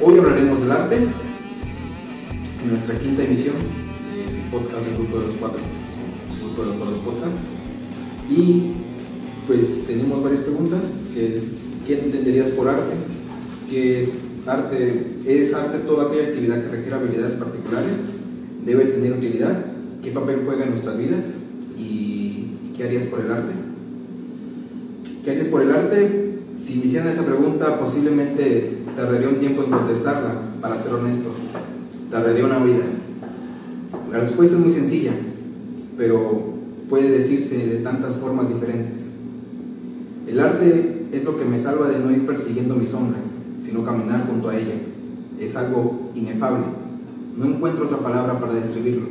Hoy hablaremos del arte en nuestra quinta emisión del podcast del Grupo de los Cuatro, Grupo de los Cuatro Podcast. Y pues tenemos varias preguntas, que es, ¿qué entenderías por arte? ¿Qué es arte? ¿Es arte toda aquella actividad que requiere habilidades particulares? ¿Debe tener utilidad? ¿Qué papel juega en nuestras vidas? ¿Y qué harías por el arte? ¿Qué harías por el arte? Si me hicieran esa pregunta, posiblemente tardaría un tiempo en contestarla, para ser honesto. Tardaría una vida. La respuesta es muy sencilla, pero puede decirse de tantas formas diferentes. El arte es lo que me salva de no ir persiguiendo mi sombra, sino caminar junto a ella. Es algo inefable. No encuentro otra palabra para describirlo.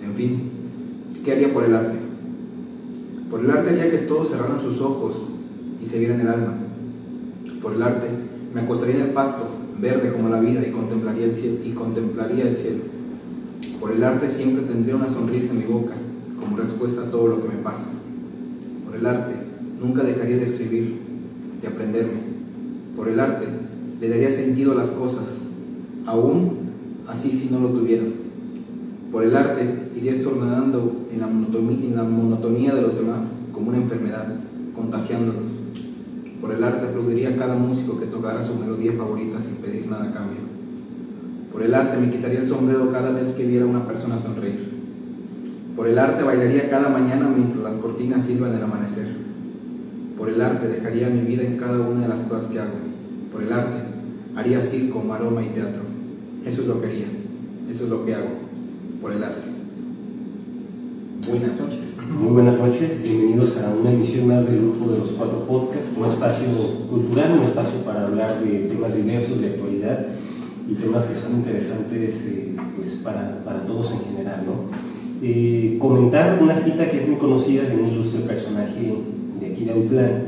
En fin, ¿qué haría por el arte? Por el arte haría que todos cerraran sus ojos y se vieran el alma. Por el arte me acostaría en el pasto, verde como la vida, y contemplaría el cielo. Y contemplaría el cielo. Por el arte siempre tendría una sonrisa en mi boca, como respuesta a todo lo que me pasa. Por el arte nunca dejaría de escribir, de aprenderme. Por el arte le daría sentido a las cosas, aún así si no lo tuvieran. Por el arte iría monotonía, en la monotonía de los demás, como una enfermedad, contagiándolos. Por el arte aplaudiría a cada músico que tocara su melodía favorita sin pedir nada a cambio. Por el arte me quitaría el sombrero cada vez que viera a una persona sonreír. Por el arte bailaría cada mañana mientras las cortinas silban el amanecer. Por el arte dejaría mi vida en cada una de las cosas que hago. Por el arte haría circo, maroma y teatro. Eso es lo que haría. Eso es lo que hago. Por el arte. Buenas noches. Muy buenas noches, bienvenidos a una emisión más del Grupo de los Cuatro Podcasts, un espacio cultural, un espacio para hablar de temas diversos de actualidad y temas que son interesantes eh, pues para, para, todos en general. ¿no? Eh, comentar una cita que es muy conocida de un ilustre personaje de aquí de Autlán,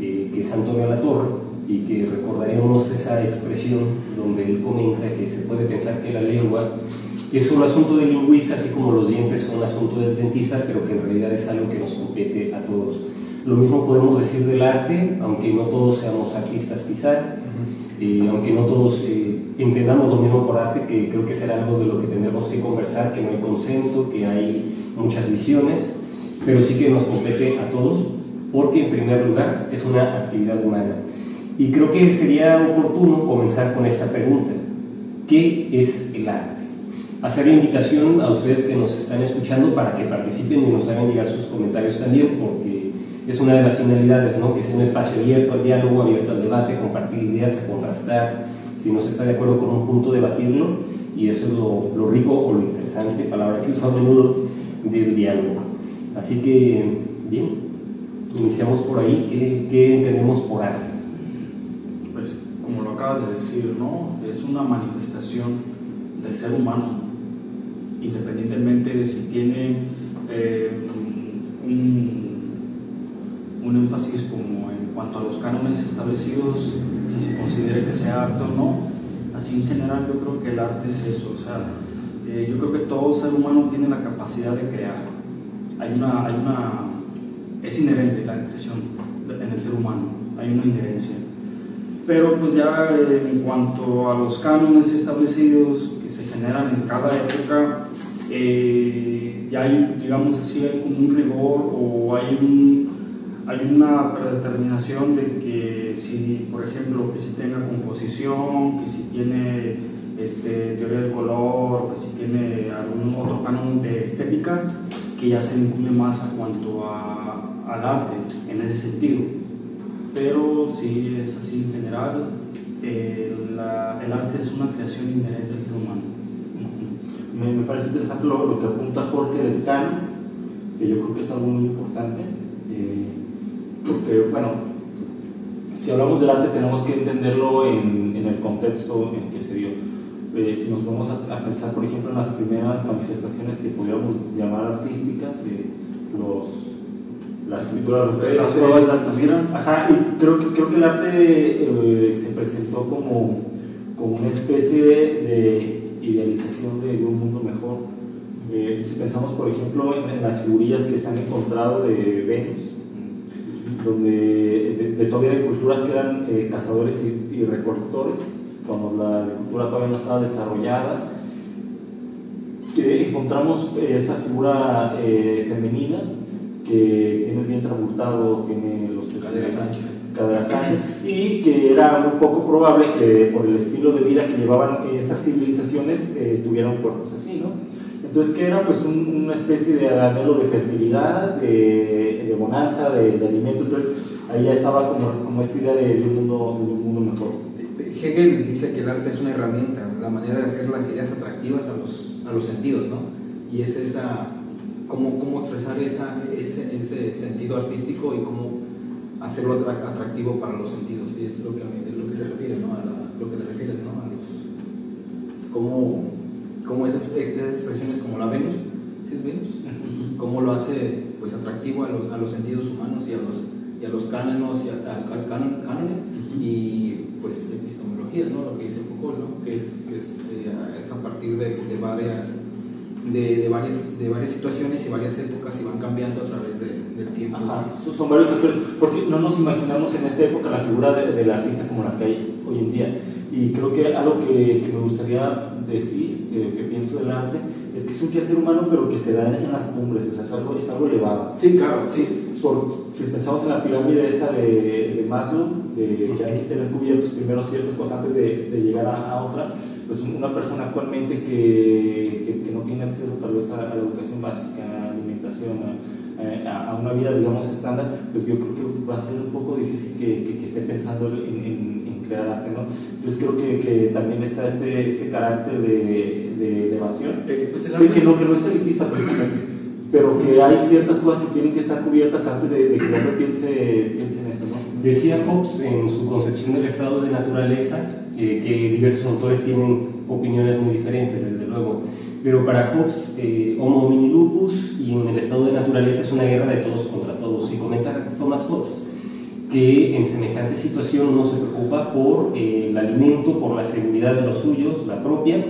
eh, que es Antonio Latorre, y que recordaremos esa expresión donde él comenta que se puede pensar que la lengua es un asunto de lingüista, así como los dientes son un asunto del dentista, pero que en realidad es algo que nos compete a todos. Lo mismo podemos decir del arte, aunque no todos seamos artistas quizá, eh, aunque no todos eh, entendamos lo mismo por arte, que creo que será algo de lo que tendremos que conversar, que no hay consenso, que hay muchas visiones, pero sí que nos compete a todos, porque en primer lugar es una actividad humana. Y creo que sería oportuno comenzar con esta pregunta. ¿Qué es el arte? Hacer la invitación a ustedes que nos están escuchando para que participen y nos hagan llegar sus comentarios también, porque es una de las finalidades, ¿no? que sea un espacio abierto al diálogo, abierto al debate, compartir ideas, a contrastar, si no se está de acuerdo con un punto, debatirlo, y eso es lo, lo rico o lo interesante, palabra que uso a menudo, del diálogo. Así que, bien, iniciamos por ahí, ¿qué, qué entendemos por arte? Pues, como lo acabas de decir, ¿no? Es una manifestación del ser humano independientemente de si tiene eh, un, un, énfasis como en cuanto a los cánones establecidos, si se considera que sea arte o no. Así en general yo creo que el arte es eso, o sea, eh, yo creo que todo ser humano tiene la capacidad de crear. Hay una, hay una, es inherente la expresión en el ser humano, hay una inherencia. Pero pues ya eh, en cuanto a los cánones establecidos que se generan en cada época, eh, ya hay, digamos así, hay como un rigor o hay, un, hay una predeterminación de que si, por ejemplo, que si tenga composición, que si tiene este, teoría del color, que si tiene algún otro canon de estética, que ya se vincule más a cuanto a, al arte en ese sentido. Pero sí es así en general, eh, el arte es una creación inherente al ser humano me, me parece interesante lo, lo, que apunta Jorge del canon, que yo creo que es algo muy importante, eh, porque, bueno, si hablamos del arte tenemos que entenderlo en, en el contexto en que se dio. Eh, si nos vamos a, a, pensar, por ejemplo, en las primeras manifestaciones que podríamos llamar artísticas, los, la escritura las pruebas de Altamira, ajá, y creo que, creo que el arte eh, se presentó como, como una especie de, de idealización de, un mundo mejor. Eh, si pensamos, por ejemplo, en, las figurillas que se han encontrado de Venus, donde de, de todavía de culturas que eran eh, cazadores y, y, recolectores, cuando la agricultura todavía no estaba desarrollada, que encontramos eh, esa figura eh, femenina que tiene el vientre abultado, tiene los Caderas anchas. Caderas anchas, y que era muy poco probable que por el estilo de vida que llevaban estas civilizaciones eh, tuvieran cuerpos así, ¿no? Entonces, que era pues un- una especie de anhelo de fertilidad, de, de bonanza, de, de alimento, entonces ahí ya estaba como, como esta idea de, de un mundo, de un mundo mejor. Hegel dice que el arte es una herramienta, la manera de hacer las ideas atractivas a los, a los sentidos, ¿no? Y es esa, cómo, cómo expresar esa, ese, ese sentido artístico y cómo hacerlo atra- atractivo para los sentidos. Y es lo que, a mí- es lo que se refiere, ¿no? A la- lo que te refieres, ¿no? A los, cómo, cómo esas, esas expresiones como la Venus, ¿sí es Venus? cómo lo hace pues atractivo a los, a los sentidos humanos y a los, y a los cánones, y a, a- cánones y pues epistemología, ¿no? lo que dice Foucault, ¿no? que es, que es, eh, es a partir de, de varias, de, de varias, de varias situaciones y varias épocas y van cambiando a través de- del tiempo. Ajá, son varios factores, porque no nos imaginamos en esta época la figura de- del artista como la que hay hoy en día. Y creo que algo que, que me gustaría decir, que, que pienso del arte, es que es un quehacer humano, pero que se da en las cumbres, o sea, es algo, es algo elevado. Sí, claro, sí. Por, si pensamos en la pirámide esta de, de Maslow, de que hay que tener cubiertos primero ciertas cosas antes de, de llegar a, a otra, pues una persona actualmente que, que, que no tiene acceso tal vez a, a la educación básica, a alimentación, a, a- a una vida, digamos, estándar, pues yo creo que va a ser un poco difícil que, que- que esté pensando en, en- en crear arte, ¿no? Entonces creo que, que también está este, este carácter de, de elevación, Eh, pues el que, no, que no es elitista precisamente, pero que hay ciertas cosas que tienen que estar cubiertas antes de, de que el hombre piense, piense en eso, ¿no? Decía Hobbes en su concepción del estado de naturaleza eh, que diversos autores tienen opiniones muy diferentes, desde luego. Pero para Hobbes, eh, Homo homini lupus y en el estado de naturaleza es una guerra de todos contra todos. Y comenta Thomas Hobbes que en semejante situación uno se preocupa por eh, el alimento, por la seguridad de los suyos, la propia,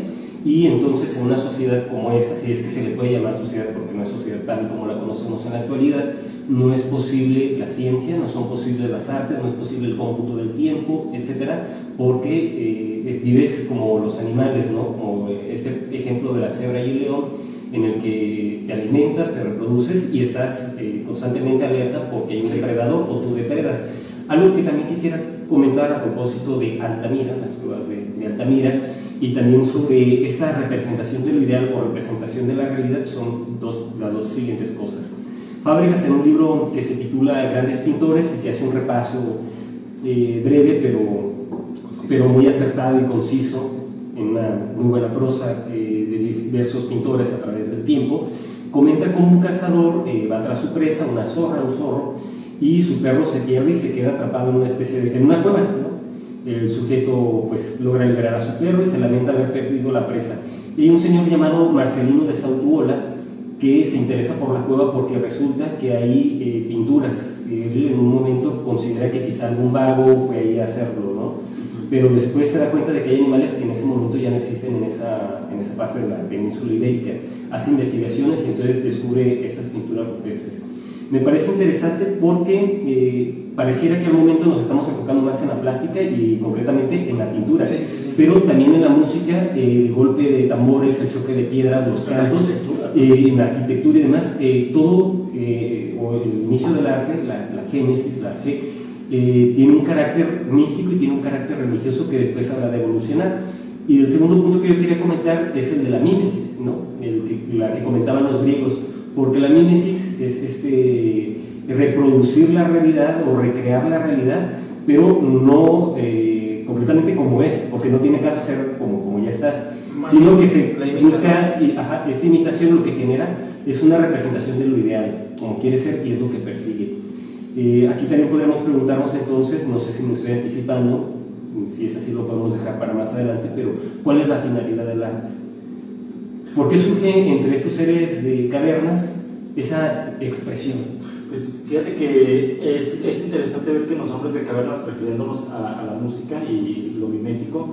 y entonces en una sociedad como esa, si es que se le puede llamar sociedad porque no es sociedad tal como la conocemos en la actualidad, no es posible la ciencia, no son posibles las artes, no es posible el cómputo del tiempo, etcétera, porque eh, vives como los animales, ¿no? Como este ejemplo de la cebra y el león, en el que te alimentas, te reproduces y estás eh, constantemente alerta porque hay un depredador o tú depredas. Algo que también quisiera comentar a propósito de Altamira, las pruebas de, de Altamira, y también sobre esta representación de lo ideal o representación de la realidad son dos, las dos siguientes cosas. Fábregas en un libro que se titula Grandes Pintores y que hace un repaso eh, breve pero, pero muy acertado y conciso en una muy buena prosa eh, de diversos pintores a través del tiempo, comenta cómo un cazador eh, va tras su presa, una zorra, un zorro, y su perro se pierde y se queda atrapado en una especie de, en una cueva, ¿no? El sujeto pues logra liberar a su perro y se lamenta haber perdido la presa. Y hay un señor llamado Marcelino de Sautuola que se interesa por la cueva porque resulta que hay eh, pinturas. Él en un momento considera que quizá algún vago fue ahí a hacerlo, ¿no? Pero después se da cuenta de que hay animales que en ese momento ya no existen en esa, en esa parte de la península ibérica. Hace investigaciones y entonces descubre esas pinturas rupestres. Me parece interesante porque eh, pareciera que al momento nos estamos enfocando más en la plástica y concretamente en la pintura, Sí. Pero también en la música, eh, el golpe de tambores, el choque de piedras, los cantos, eh, en la arquitectura y demás, eh, todo, eh, o el inicio del arte, la, la génesis, la fe, eh, tiene un carácter místico y tiene un carácter religioso que después habrá de evolucionar. Y el segundo punto que yo quería comentar es el de la mímesis, ¿no? El que- la que comentaban los griegos, porque la mímesis es este, reproducir la realidad o recrear la realidad, pero no eh, completamente como es, porque no tiene caso hacer como, como ya está, sino que se busca, y, ajá, esta imitación lo que genera es una representación de lo ideal, como quiere ser y es lo que persigue. Eh, aquí también podríamos preguntarnos entonces, no sé si me estoy anticipando, si es así lo podemos dejar para más adelante, pero ¿cuál es la finalidad del arte? ¿Por qué surge entre esos seres de cavernas esa expresión? Pues fíjate que es, es interesante ver que los hombres de cavernas, refiriéndonos a, la música y lo mimético,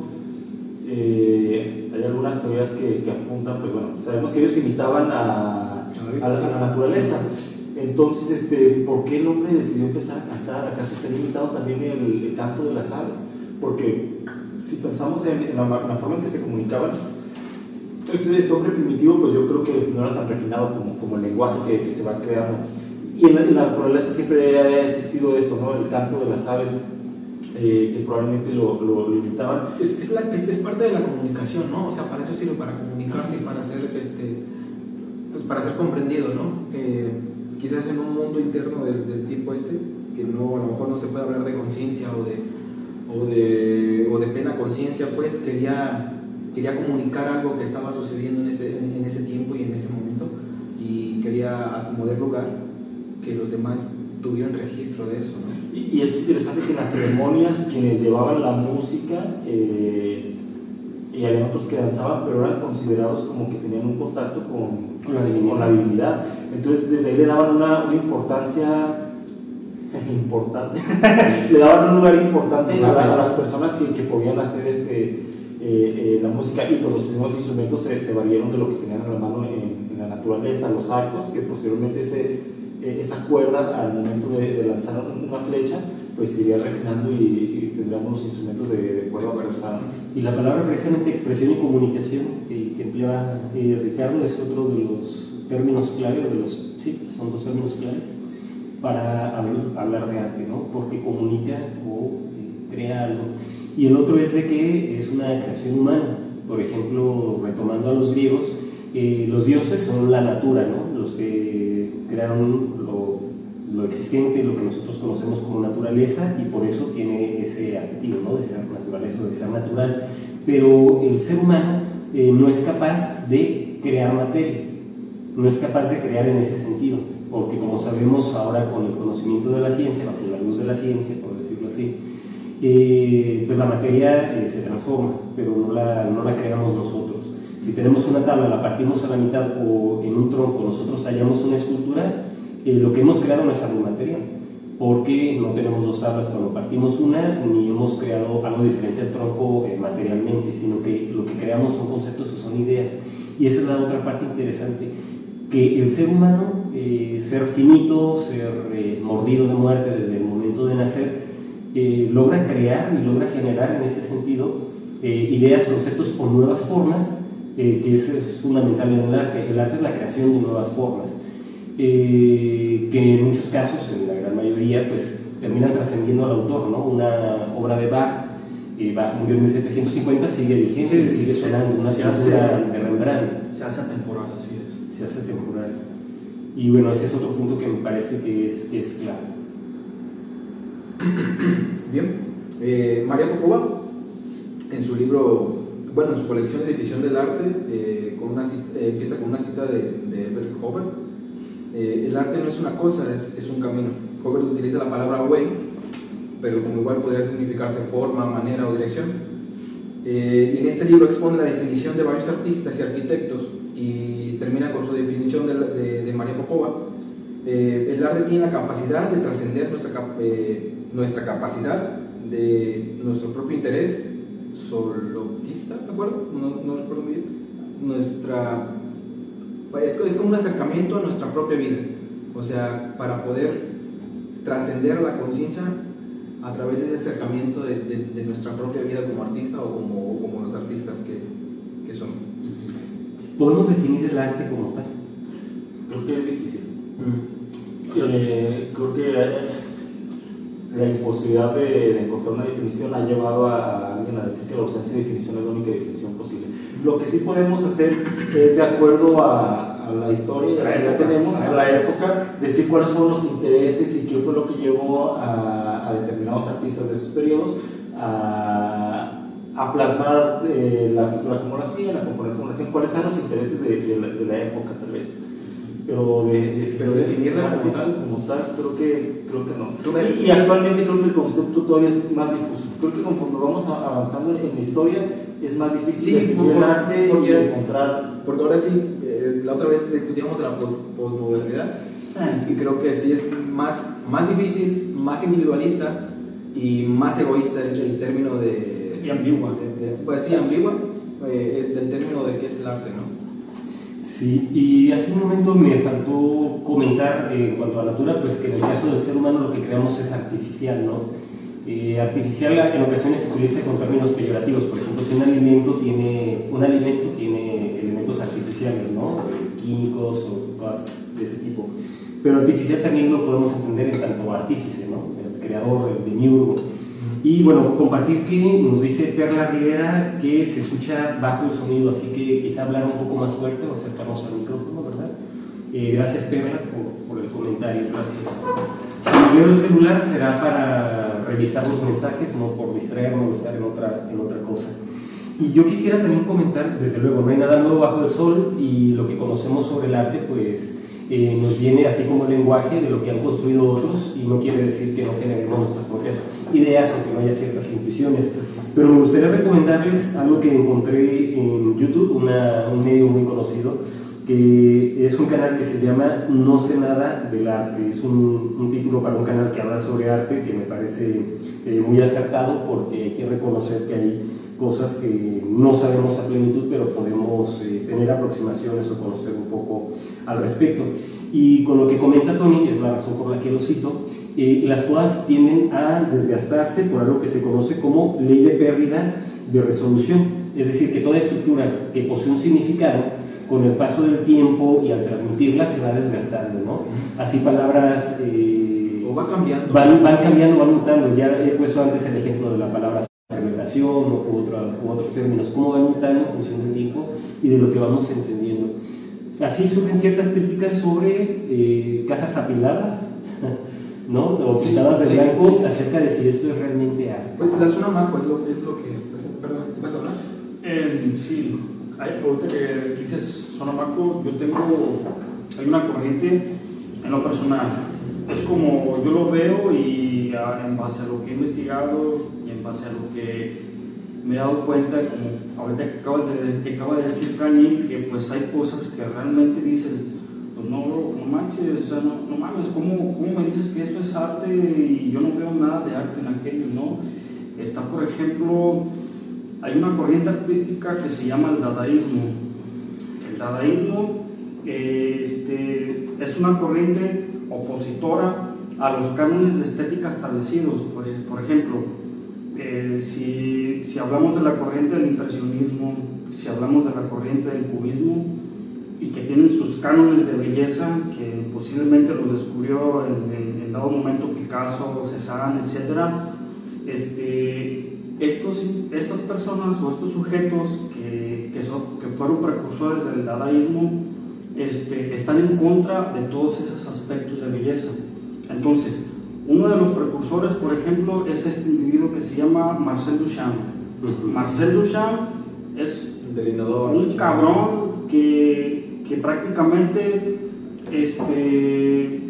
eh, hay algunas teorías que, apuntan, pues bueno, sabemos que ellos imitaban a, a la, naturaleza. Entonces, este, ¿por qué el hombre decidió empezar a cantar? ¿Acaso tenía imitado también el, canto de las aves? Porque si pensamos en, la, forma en que se comunicaban, ese, ese hombre primitivo, pues yo creo que no era tan refinado como, como el lenguaje que, que se va creando. Y en la, en la, naturaleza siempre ha existido esto, ¿no? El canto de las aves, eh, que probablemente lo, lo, lo imitaban. Es, es, la, es, es, parte de la comunicación, ¿no? O sea, para eso sirve, para comunicarse y para ser, este, pues para ser comprendido, ¿no? Eh, quizás en un mundo interno del, del, tipo este, que no, a lo mejor no se puede hablar de conciencia o de, o, de, o de plena conciencia, pues quería, quería comunicar algo que estaba sucediendo en ese, en, ese tiempo y en ese momento y quería acomodar lugar que los demás tuvieron registro de eso, ¿no? Y, y, es interesante que en las ceremonias quienes llevaban la música, eh, y había otros que danzaban, pero eran considerados como que tenían un contacto con, con, la, divinidad. con la divinidad. Entonces desde ahí le daban una, una importancia importante, le daban un lugar importante a, a las personas que, que podían hacer este, eh, eh, la música y pues los primeros instrumentos se, se variaron de lo que tenían en la mano en, en la naturaleza, los arcos, que posteriormente se esa cuerda al momento de, de, lanzar una flecha, pues iría refinando y, y tendríamos los instrumentos de, de cuerda avanzada. Y la palabra precisamente expresión y comunicación que, que emplea eh, Ricardo es otro de los términos clave, de los, sí, son dos términos claves para hablar de arte, ¿no? Porque comunica o eh, crea algo. Y el otro es de que es una creación humana. Por ejemplo, retomando a los griegos, eh, los dioses son la natura, ¿no? Los que crearon lo, lo, existente, lo que nosotros conocemos como naturaleza, y por eso tiene ese adjetivo, ¿no? De ser naturaleza o de ser natural. Pero el ser humano eh, no es capaz de crear materia, no es capaz de crear en ese sentido, porque como sabemos ahora con el conocimiento de la ciencia, bajo la luz de la ciencia, por decirlo así, eh, pues la materia eh, se transforma, pero no la, no la creamos nosotros. Si tenemos una tabla, la partimos a la mitad o en un tronco nosotros hallamos una escultura, eh, lo que hemos creado no es algo material, porque no tenemos dos tablas cuando partimos una, ni hemos creado algo diferente al tronco eh, materialmente, sino que lo que creamos son conceptos o son ideas. Y esa es la otra parte interesante, que el ser humano, eh, ser finito, ser eh, mordido de muerte desde el momento de nacer, eh, logra crear y logra generar en ese sentido ideas, conceptos o nuevas formas eh, que es, es, fundamental en el arte. El arte es la creación de nuevas formas, eh, que en muchos casos, en la gran mayoría, pues terminan trascendiendo al autor, ¿no? Una obra de Bach, eh, Bach murió en 1750, sigue vigente, sí, sigue sonando, una pintura de Rembrandt. Se hace atemporal, así es. Se hace atemporal. Y bueno, ese es otro punto que me parece que es, que es clave. Bien, eh, María Popova, en su libro bueno, en su colección de definición del arte, eh, con una cita, eh, empieza con una cita de, de Hoover. Eh, el arte no es una cosa, es, es, un camino. Hoover utiliza la palabra way, pero como igual podría significarse forma, manera o dirección. y en este libro expone la definición de varios artistas y arquitectos y termina con su definición de, de, de María Popova. el arte tiene la capacidad de trascender nuestra, nuestra capacidad, de nuestro propio interés solopista, ¿de acuerdo? No, no recuerdo bien. Nuestra. Es, es como un acercamiento a nuestra propia vida. O sea, para poder trascender la conciencia a través de ese acercamiento de, de, de, nuestra propia vida como artista o como, como los artistas que, que somos. ¿Podemos definir el arte como tal? Creo que es difícil. Mm. Eh, creo que la imposibilidad de, de, encontrar una definición ha llevado a alguien a decir que la ausencia de definición es la única definición posible. Lo que sí podemos hacer es, de acuerdo a, a la historia la que ya tenemos, a la época, decir cuáles son los intereses y qué fue lo que llevó a, a determinados artistas de esos periodos a, a plasmar eh, la pintura como la hacían, a componer como la hacían, cuáles eran los intereses de, de, la, de la época tal vez pero, de, pero definirla como tal como tal creo que creo que no. Y, y, actualmente creo que el concepto todavía es más difuso. Creo que conforme vamos avanzando en la historia es más difícil sí, definir por, el arte porque, y encontrar porque ahora sí eh, la otra vez discutíamos de la posmodernidad ah. y creo que sí es más más difícil más individualista y más egoísta el, el término de y ambigua. de, de, pues sí ambigua eh, del término de qué es el arte no Sí, y hace un momento me faltó comentar eh, en cuanto a la natura, pues que en el caso del ser humano lo que creamos es artificial, ¿no? Eh, artificial en ocasiones se utiliza con términos peyorativos, por ejemplo, si un alimento tiene, un alimento tiene elementos artificiales, ¿no? químicos o cosas de ese tipo. Pero artificial también lo podemos entender en tanto artífice, ¿no? el creador, el demiurgo. Y bueno, compartir que nos dice Perla Rivera que se escucha bajo el sonido, así que quizá hablar un poco más fuerte o acercarnos al micrófono, ¿verdad? Eh, gracias Perla por, por, el comentario, gracias. Si veo el celular será para revisar los mensajes, no por distraernos o estar en otra, en otra cosa. Y yo quisiera también comentar, desde luego, no hay nada nuevo bajo el sol y lo que conocemos sobre el arte, pues eh, nos viene así como el lenguaje de lo que han construido otros y no quiere decir que no generemos nuestras propias ideas o que no haya ciertas intuiciones. Pero me gustaría recomendarles algo que encontré en YouTube, una, un medio muy conocido, que es un canal que se llama No sé nada del arte. Es un, un título para un canal que habla sobre arte que me parece eh, muy acertado porque hay que reconocer que hay cosas que no sabemos a plenitud, pero podemos eh, tener aproximaciones o conocer un poco al respecto. Y con lo que comenta Tony, es la razón por la que lo cito, eh, las cosas tienden a desgastarse por algo que se conoce como ley de pérdida de resolución. Es decir, que toda estructura que posee un significado, con el paso del tiempo y al transmitirla se va desgastando, ¿no? Así palabras... Eh, o va cambiando. Van, van cambiando, van mutando. Ya he puesto antes el ejemplo de la palabra celebración u, otra, u otros términos, cómo van mutando en función del tiempo y de lo que vamos entendiendo. Así surgen ciertas críticas sobre eh, cajas apiladas, ¿no? O pintadas de sí, blanco sí. acerca de si esto es realmente arte. Pues la zona maco es lo, es lo que. pues, perdón, ¿vas a hablar? Eh, sí, hay, ahorita que dices Sonamaco, yo tengo, hay una corriente en lo personal. Es como yo lo veo y ah, en base a lo que he investigado y en base a lo que me he dado cuenta, como ahorita que acabas de, que acaba de decir Kanye, que pues hay cosas que realmente dices, pues no, no manches, o sea, no, no mames, ¿cómo, ¿cómo me dices que eso es arte y yo no veo nada de arte en aquello, no? Está, por ejemplo, hay una corriente artística que se llama el dadaísmo. El dadaísmo eh, este, es una corriente opositora a los cánones de estética establecidos. Por, por ejemplo, eh, si, si, hablamos de la corriente del impresionismo, si hablamos de la corriente del cubismo, y que tienen sus cánones de belleza, que posiblemente los descubrió en, en, en dado momento Picasso, Cézanne, etc., este, estos, estas personas o estos sujetos que, que, son, que fueron precursores del dadaísmo este, están en contra de todos esos aspectos de belleza. Entonces, uno de los precursores, por ejemplo, es este individuo que se llama Marcel Duchamp. Uh -huh. Marcel Duchamp es un cabrón que, que prácticamente este,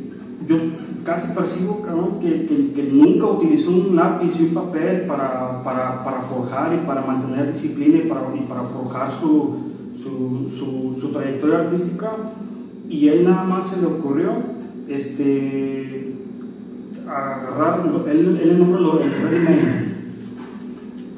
yo casi percibo que, que, nunca utilizó un lápiz y un papel para, para, para forjar y para mantener disciplina y para, forjar su, su, su, trayectoria artística. Y él nada más se le ocurrió este, agarrar, él, él nombra lo el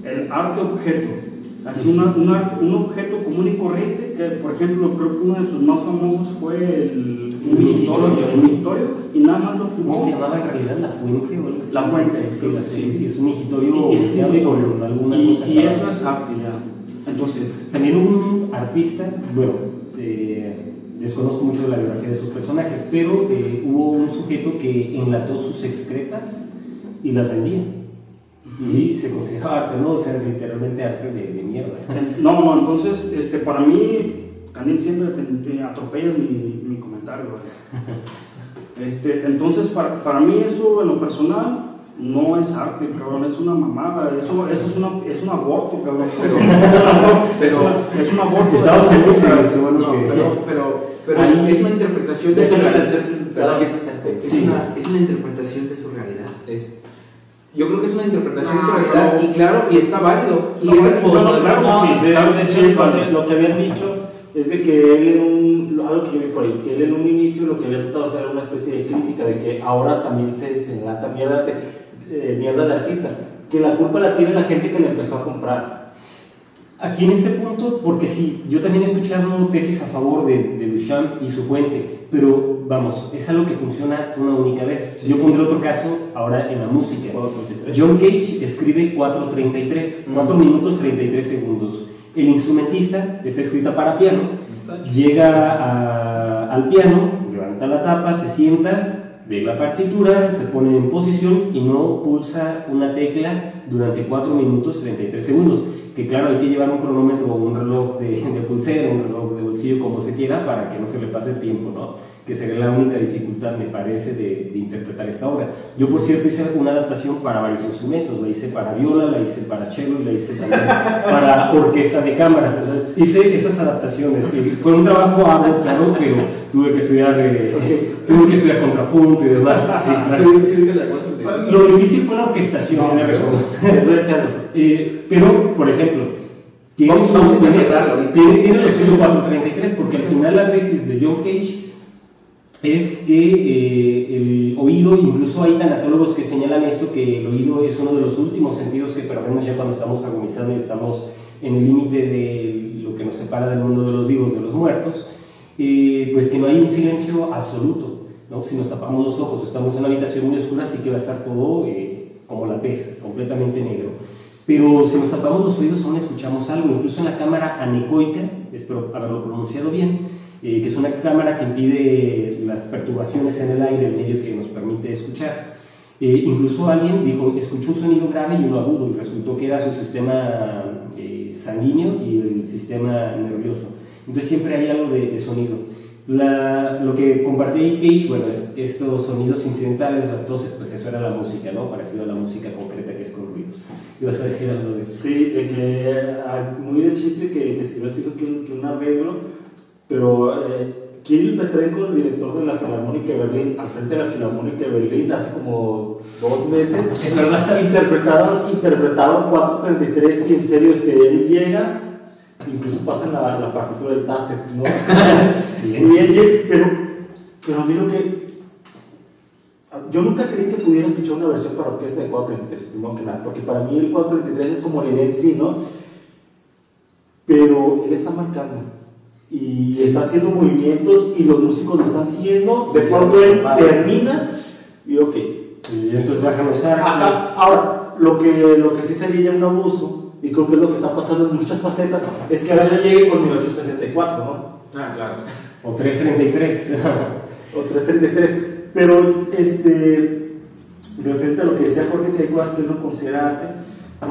el arte objeto. Así una, una, un objeto común y corriente que, por ejemplo, creo que uno de sus más famosos fue el, un migitorio, y nada más lo filmó. ¿Cómo se llamaba en realidad? ¿La Fuente? O así? La Fuente, sí, la, sí. Es un migitorio y, es un con alguna y, cosa. Y eso es arte ya. Entonces. También un artista, bueno, eh, desconozco mucho de la biografía de sus personajes, pero eh, hubo un sujeto que enlató sus excretas y las vendía y se consideraba arte, ¿no? O sea, literalmente arte de, de mierda. No, no, entonces, este, para mí, Canil siempre te, te atropellas mi, mi comentario. Este, entonces, para, para mí eso, en lo personal, no es arte, cabrón, es una mamada, eso, eso es, una, es un aborto, cabrón. Pero, es, un aborto, pero, es, un aborto. Estados Unidos no, que, pero, pero, pero es, es, una interpretación de, su realidad. Es, una, es una interpretación de su realidad. Es, yo creo que es una interpretación de su realidad y claro, y está válido. Y no, es el poder no, claro, no, sí, no, claro que sí, lo que habían dicho es de que él en un, algo que yo vi por ahí, que él en un inicio lo que había tratado de hacer era una especie de crítica de que ahora también se, se enlata mierda de, eh, mierda de artista, que la culpa la tiene la gente que le empezó a comprar. Aquí en este punto, porque sí, yo también he escuchado tesis a favor de, de Duchamp y su fuente, pero vamos, es algo que funciona una única vez. Yo pondré otro caso ahora en la música. 4.33. John Cage escribe 4.33, 4 Mm. minutos 33 segundos. El instrumentista está escrita para piano, llega a- al piano, levanta la tapa, se sienta, ve la partitura, se pone en posición y no pulsa una tecla durante 4 minutos 33 segundos. Que claro, hay que llevar un cronómetro o un reloj de, de pulsera, un reloj de bolsillo, como se quiera, para que no se le pase el tiempo, ¿no? Que sería la única dificultad, me parece, de, de interpretar esta obra. Yo, por cierto, hice una adaptación para varios instrumentos. La hice para viola, la hice para cello y la hice también para orquesta de cámara. Hice esas adaptaciones. y fue un trabajo arduo, claro, pero tuve que estudiar, eh, tuve que estudiar contrapunto y demás. Sí, claro. Lo difícil fue la orquestación, No. Eh, pero, por ejemplo, tiene, Vamos- su- vamos tiene- tiene- tiene lo suyo 433, porque al final la tesis de John Cage es que eh, el oído, incluso hay tanatólogos que señalan esto, que el oído es uno de los últimos sentidos que perdemos ya cuando estamos agonizando y estamos en el límite de lo que nos separa del mundo de los vivos de los muertos, eh, pues que no hay un silencio absoluto. ¿no? Si nos tapamos los ojos, estamos en una habitación muy oscura, sí que va a estar todo eh, como la pez, completamente negro. Pero si nos tapamos los oídos aún escuchamos algo, incluso en la cámara anecoica, espero haberlo pronunciado bien, eh, que es una cámara que impide las perturbaciones en el aire, el medio que nos permite escuchar. Eh, incluso alguien dijo, escuchó un sonido grave y uno agudo, y resultó que era su sistema eh, sanguíneo y el sistema nervioso. Entonces siempre hay algo de, de sonido. La- lo que compartí Cage, bueno, es estos sonidos incidentales, las toses, pues eso era la música, ¿no? Parecido a la música concreta que es con ruidos. ¿Ibas a decir algo de eso? Sí, de que ah, muy de chiste que, que Silvestre dijo que un, que un arreglo, pero eh, Kirill Petrenko, el director de la Filarmónica de Berlín, al frente de la Filarmónica de Berlín, hace como dos meses, Es verdad. interpretaron, interpretaron 433 y en serio este, él llega, incluso pasa en la, la partitura del Tasset, ¿no? Sí, Y él pero, pero digo que yo nunca creí que pudiera escuchar una versión para orquesta de 433, primero que nada, porque para mí el 433 es como la idea en sí, ¿no? Pero él está marcando y está haciendo movimientos y los músicos lo están siguiendo, de pronto él Vale. termina y ok. Y entonces bajan los arcos. Ahora, lo que, lo que sí sería ya un abuso, y creo que es lo que está pasando en muchas facetas, es que ahora yo llegue con mi 864, ¿no? Ah, claro. O 333. o 333. Pero, este, referente a lo que decía Jorge, que hay cosas que él no considera arte,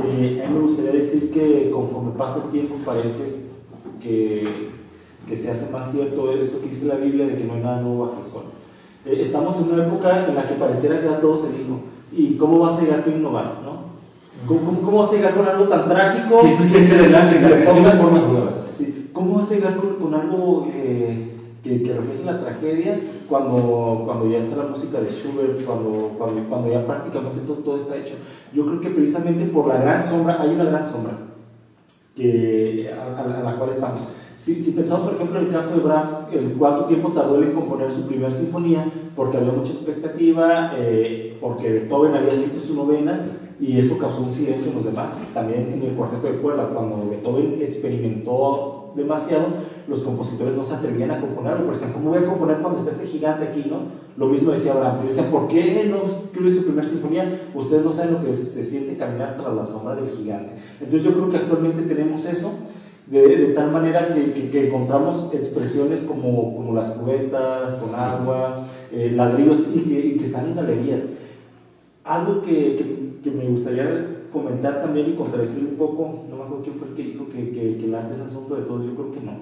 eh, a mí me gustaría decir que conforme pasa el tiempo parece que, que se hace más cierto esto que dice la Biblia de que no hay nada nuevo bajo el sol. Eh, estamos en una época en la que pareciera que a todos se dijo, ¿y cómo vas a llegar a innovar? ¿no? ¿Cómo, cómo, cómo vas a llegar con algo tan trágico? Sí, sí, sí, que se formas nuevas. ¿Cómo vas a llegar con, con algo eh, que, que refleje la tragedia cuando, cuando ya está la música de Schubert, cuando, cuando, cuando ya prácticamente todo, todo está hecho? Yo creo que precisamente por la gran sombra, hay una gran sombra que, a, a la- a la cual estamos. Si, si pensamos, por ejemplo, en el caso de Brahms, el cuánto tiempo tardó en componer su primera sinfonía, porque había mucha expectativa, eh, porque Beethoven había escrito su novena, y eso causó un silencio en los demás. También en el cuarteto de cuerda, cuando Beethoven experimentó demasiado, los compositores no se atrevían a componerlo, porque decían, ¿cómo voy a componer cuando está este gigante aquí? ¿no? Lo mismo decía Brahms, y decían, ¿por qué no escribes tu primera sinfonía? Ustedes no saben lo que se siente caminar tras la sombra del gigante. Entonces yo creo que actualmente tenemos eso, de, de tal manera que, que- que encontramos expresiones como, como las cubetas, con agua, eh, ladrillos, y que, y que están en galerías. Algo que, que- que me gustaría comentar también y contradecir un poco, no me acuerdo quién fue el que dijo que, que- que el arte es asunto de todos, yo creo que no.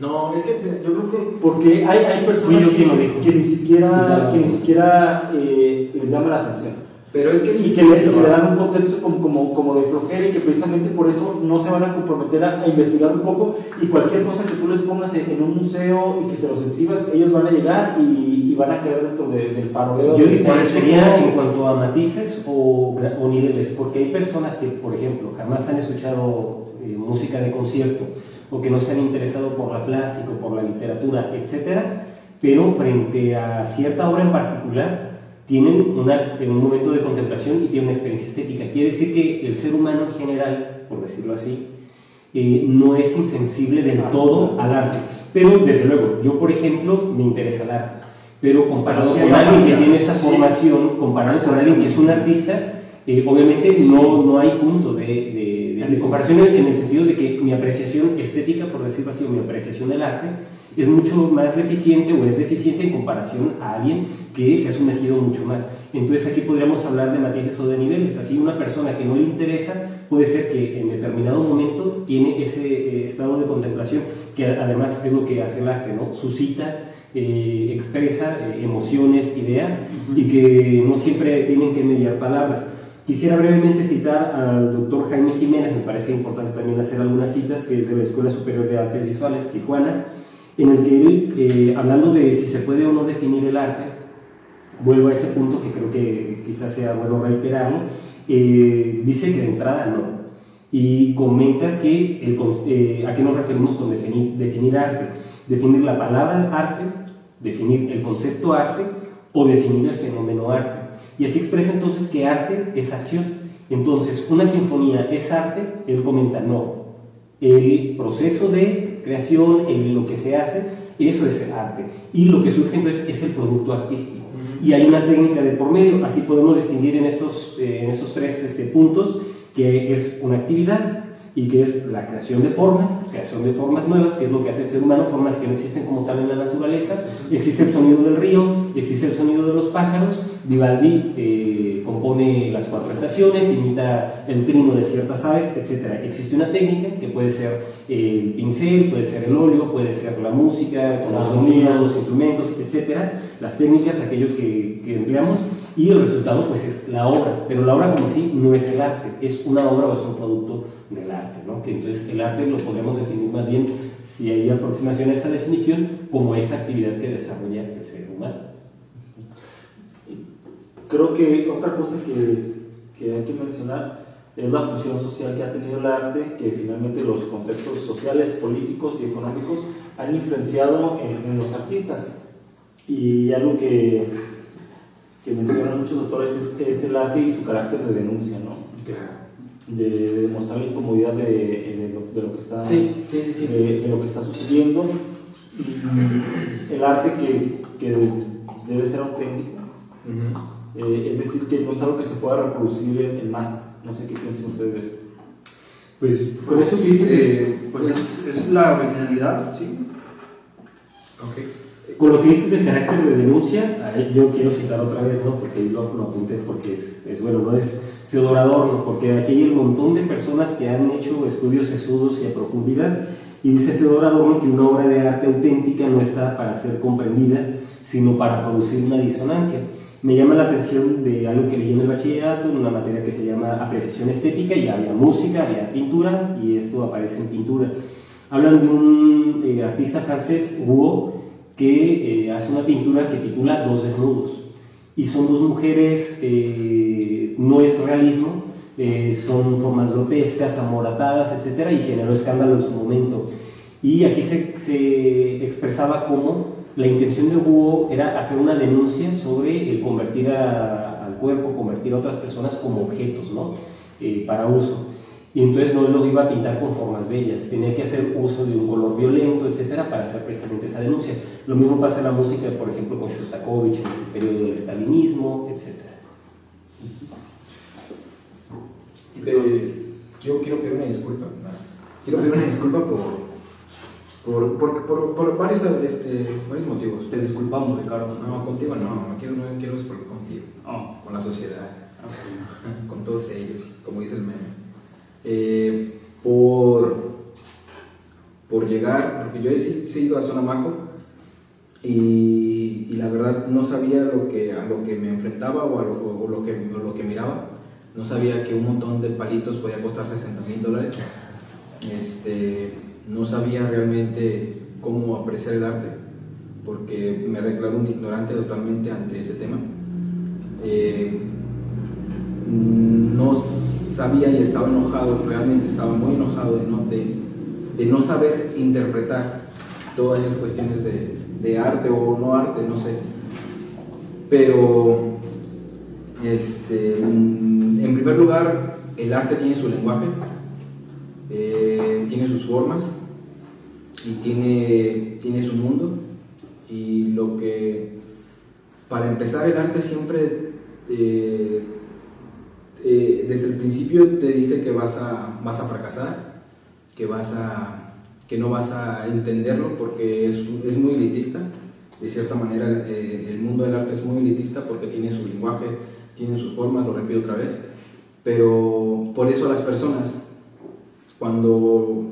No, es que yo creo que. Porque hay, hay personas que, ni siquiera, Sí, claro. que ni siquiera eh, les llama la atención. Pero es que. Y que le, y que le dan un contexto como, como, como de flojera y que precisamente por eso no se van a comprometer a, a investigar un poco y cualquier cosa que tú les pongas en, un museo y que se los exhibas, ellos van a llegar y, y van a caer dentro de- del faroleo. Yo diferenciaría en cuanto a matices o, o niveles, porque hay personas que, por ejemplo, jamás han escuchado eh, música de concierto o que no se han interesado por la plástica, o por la literatura, etcétera, pero frente a cierta obra en particular tienen una, en un momento de contemplación y tienen una experiencia estética. Quiere decir que el ser humano en general, por decirlo así, eh, no es insensible del todo al arte. Pero desde luego, yo por ejemplo me interesa el arte, pero comparado Pero sí con alguien que tiene esa sí. formación, comparado con alguien que es un artista, eh, obviamente no, no hay punto de, de- de- de comparación en el sentido de que mi apreciación estética, por decirlo así, o mi apreciación del arte, es mucho más deficiente o es deficiente en comparación a alguien que se ha sumergido mucho más. Entonces aquí podríamos hablar de matices o de niveles. Así una persona que no le interesa puede ser que en determinado momento tiene ese eh, estado de contemplación que además es lo que hace el arte, ¿no? Suscita, eh, expresa eh, emociones, ideas y que no siempre tienen que mediar palabras. Quisiera brevemente citar al doctor Jaime Jiménez, me parece importante también hacer algunas citas, que es de la Escuela Superior de Artes Visuales, Tijuana, en el que él, eh, hablando de si se puede o no definir el arte, vuelvo a ese punto que creo que quizás sea bueno reiterarlo, eh, dice que de entrada no. Y comenta que el eh, a qué nos referimos con definir, definir arte. Definir la palabra arte, definir el concepto arte o definir el fenómeno arte. Y así expresa entonces que arte es acción. Entonces, una sinfonía es arte, él comenta no. El proceso de creación, el- lo que se hace, eso es arte. Y lo que surge entonces es el producto artístico. Y hay una técnica de por medio, así podemos distinguir en estos, eh, en estos tres este, puntos, que es una actividad y que es la creación de formas, creación de formas nuevas, que es lo que hace el ser humano, formas que no existen como tal en la naturaleza. Existe el sonido del río, existe el sonido de los pájaros. Vivaldi eh, compone las cuatro estaciones, imita el trino de ciertas aves, etc. Existe una técnica que puede ser el pincel, puede ser el óleo, puede ser la música, con los sonidos, los instrumentos, etc. Las técnicas, aquello que, que empleamos, y el resultado pues es la obra. Pero la obra como sí no es el arte, es una obra o es un producto del arte, ¿no? Que entonces el arte lo podemos definir más bien, si hay aproximación a esa definición, como esa actividad que desarrolla el ser humano. Creo que otra cosa que, que hay que mencionar es la función social que ha tenido el arte, que finalmente los contextos sociales, políticos y económicos han influenciado en, en los artistas. Y algo que, que mencionan muchos autores es, es el arte y su carácter de denuncia, ¿no? De, de demostrar la incomodidad de, de lo, de lo que está Sí, sí, sí, sí. de, lo que está sucediendo. El arte que, que debe ser auténtico, Ujú. Eh, es decir, que no es algo que se pueda reproducir en, en masa. No sé qué piensan ustedes de esto. Pues Con eso que dices, eh, pues es, es la originalidad, sí. Ok. Con lo que dices del carácter de denuncia, yo quiero citar otra vez, ¿no? Porque ahí lo, lo apunté porque es, es bueno, ¿no? Es Theodor Adorno, porque aquí hay un montón de personas que han hecho estudios sesudos y a profundidad, y dice Theodor Adorno que una obra de arte auténtica no está para ser comprendida, sino para producir una disonancia. Me llama la atención de algo que leí en el bachillerato, en una materia que se llama apreciación estética, y había música, había pintura, y esto aparece en pintura. Hablan de un eh, artista francés, Hugo, que eh, hace una pintura que titula Dos desnudos. Y son dos mujeres, eh, no es realismo, eh, son formas grotescas, amoratadas, etc. Y generó escándalo en su momento. Y aquí se, se expresaba como la intención de Hugo era hacer una denuncia sobre el convertir al cuerpo, convertir a otras personas como objetos, ¿no? Eh, para uso. Y entonces no lo iba a pintar con formas bellas, tenía que hacer uso de un color violento, etcétera, para hacer precisamente esa denuncia. Lo mismo pasa en la música, por ejemplo, con Shostakovich, en el periodo del estalinismo, etcétera. Eh, yo quiero pedir una disculpa. Quiero pedir una disculpa por, por, por, por, por varios, este, varios motivos. Te disculpamos, Ricardo. No, contigo no, quiero, no quiero contigo, Oh, con la sociedad, con todos ellos, como dice el meme. Eh, por, por llegar, porque yo he si- sí he ido a Sonamaco y, y la verdad no sabía lo que, a lo que me enfrentaba o, a lo, o lo que, o lo que miraba. No sabía que un montón de palitos podía costar 60 mil dólares. Este, no sabía realmente cómo apreciar el arte, porque me declaro un ignorante totalmente ante ese tema. Eh, no sabía y estaba enojado, realmente estaba muy enojado de no, de, no saber interpretar todas esas cuestiones de, de arte o no arte, no sé. Pero, este, mm, en primer lugar, el arte tiene su lenguaje. Eh, tiene sus formas y tiene, tiene su mundo. Y lo que, para empezar, el arte siempre, eh, eh, desde el principio te dice que vas a, vas a fracasar, que, vas a, que no vas a entenderlo porque es, es muy elitista. De cierta manera, eh, el mundo del arte es muy elitista porque tiene su lenguaje, tiene sus formas, lo repito otra vez. Pero por eso las personas, cuando,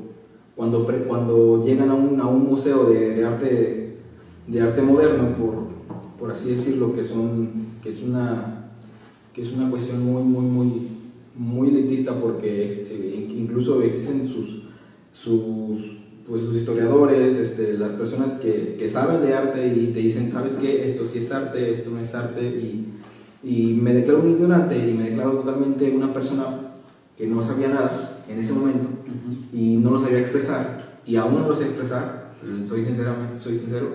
cuando, cuando llegan a un, a un museo de, de, arte, de arte moderno, por, por así decirlo, que, son, que, es una, que es una cuestión muy, muy, muy, muy elitista porque eh, incluso existen sus, sus, pues, sus historiadores, este, las personas que, que, saben de arte y te dicen, ¿sabes qué? Esto sí es arte, esto no es arte y, y me declaro un ignorante y me declaro totalmente una persona que no sabía nada en ese momento uh -huh. y no lo sabía expresar y aún no lo sé expresar, soy, sinceramente, soy sincero,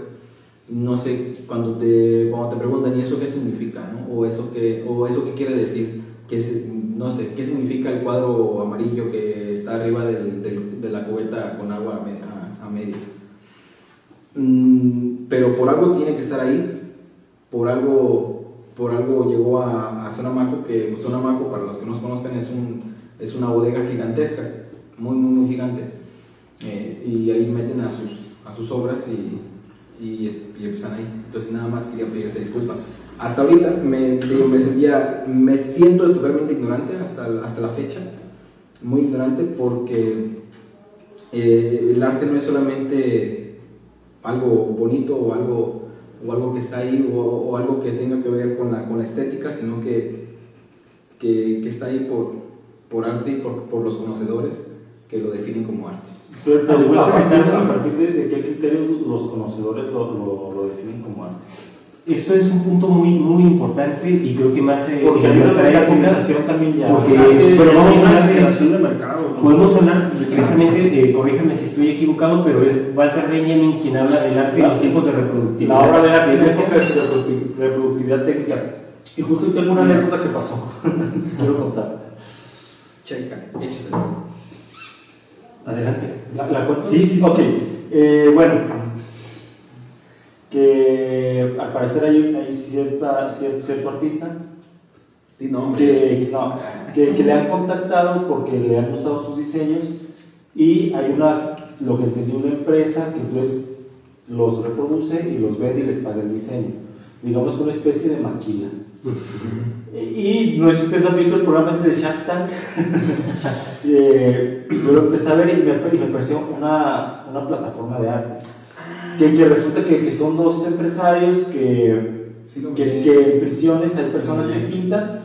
no sé, cuando te, cuando te preguntan, ¿y eso qué significa? ¿no? O, eso qué, ¿O eso qué quiere decir? ¿Qué, no sé, ¿qué significa el cuadro amarillo que está arriba del, del, de la cubeta con agua a, a, a medias? Mm, pero por algo tiene que estar ahí, por algo, por algo llegó a, a Sonamaco, que Sonamaco, para los que no conozcan, es, un, es una bodega gigantesca, muy, muy, muy gigante. Eh, y ahí meten a sus, a sus obras y, y, y empiezan ahí. Entonces nada más quería pedir esa disculpa. Hasta ahorita me, me sentía, me siento totalmente ignorante hasta, hasta la fecha, muy ignorante porque eh, el arte no es solamente algo bonito o algo, o algo que está ahí o, o, algo que tenga que ver con la, con la estética, sino que, que, que está ahí por, por arte y por, por los conocedores que lo definen como arte. Pero, pero a, partir, a partir de, de, qué criterios los conocedores lo, lo, lo, definen como arte. Esto es un punto muy, muy importante y creo que más eh, porque en nuestra época también ya. Porque, pero vamos a hablar de de mercado. ¿no? Podemos hablar precisamente, eh, corríjame si estoy equivocado, pero es Walter Benjamin quien habla del arte y los tipos de reproductividad. La obra de arte en época de reproductividad técnica. Y justo tengo una anécdota que pasó. Quiero contar. Checa, échale. Adelante. ¿La, la cuento? Sí, sí, sí. Ok. Eh, bueno, que al parecer hay, hay cierta, cierto, cierto artista no, que, no, que, que, le han contactado porque le han gustado sus diseños y hay una, lo que entendí, una empresa que entonces los reproduce y los vende y les paga el diseño. Digamos una especie de maquila. Y no sé si ustedes han visto el programa este de Shark Tank. eh, yo lo empecé a ver y me, y me pareció una, una, plataforma de arte. Que, que resulta que, que, son dos empresarios que, sí, que, que, en prisiones hay personas que pintan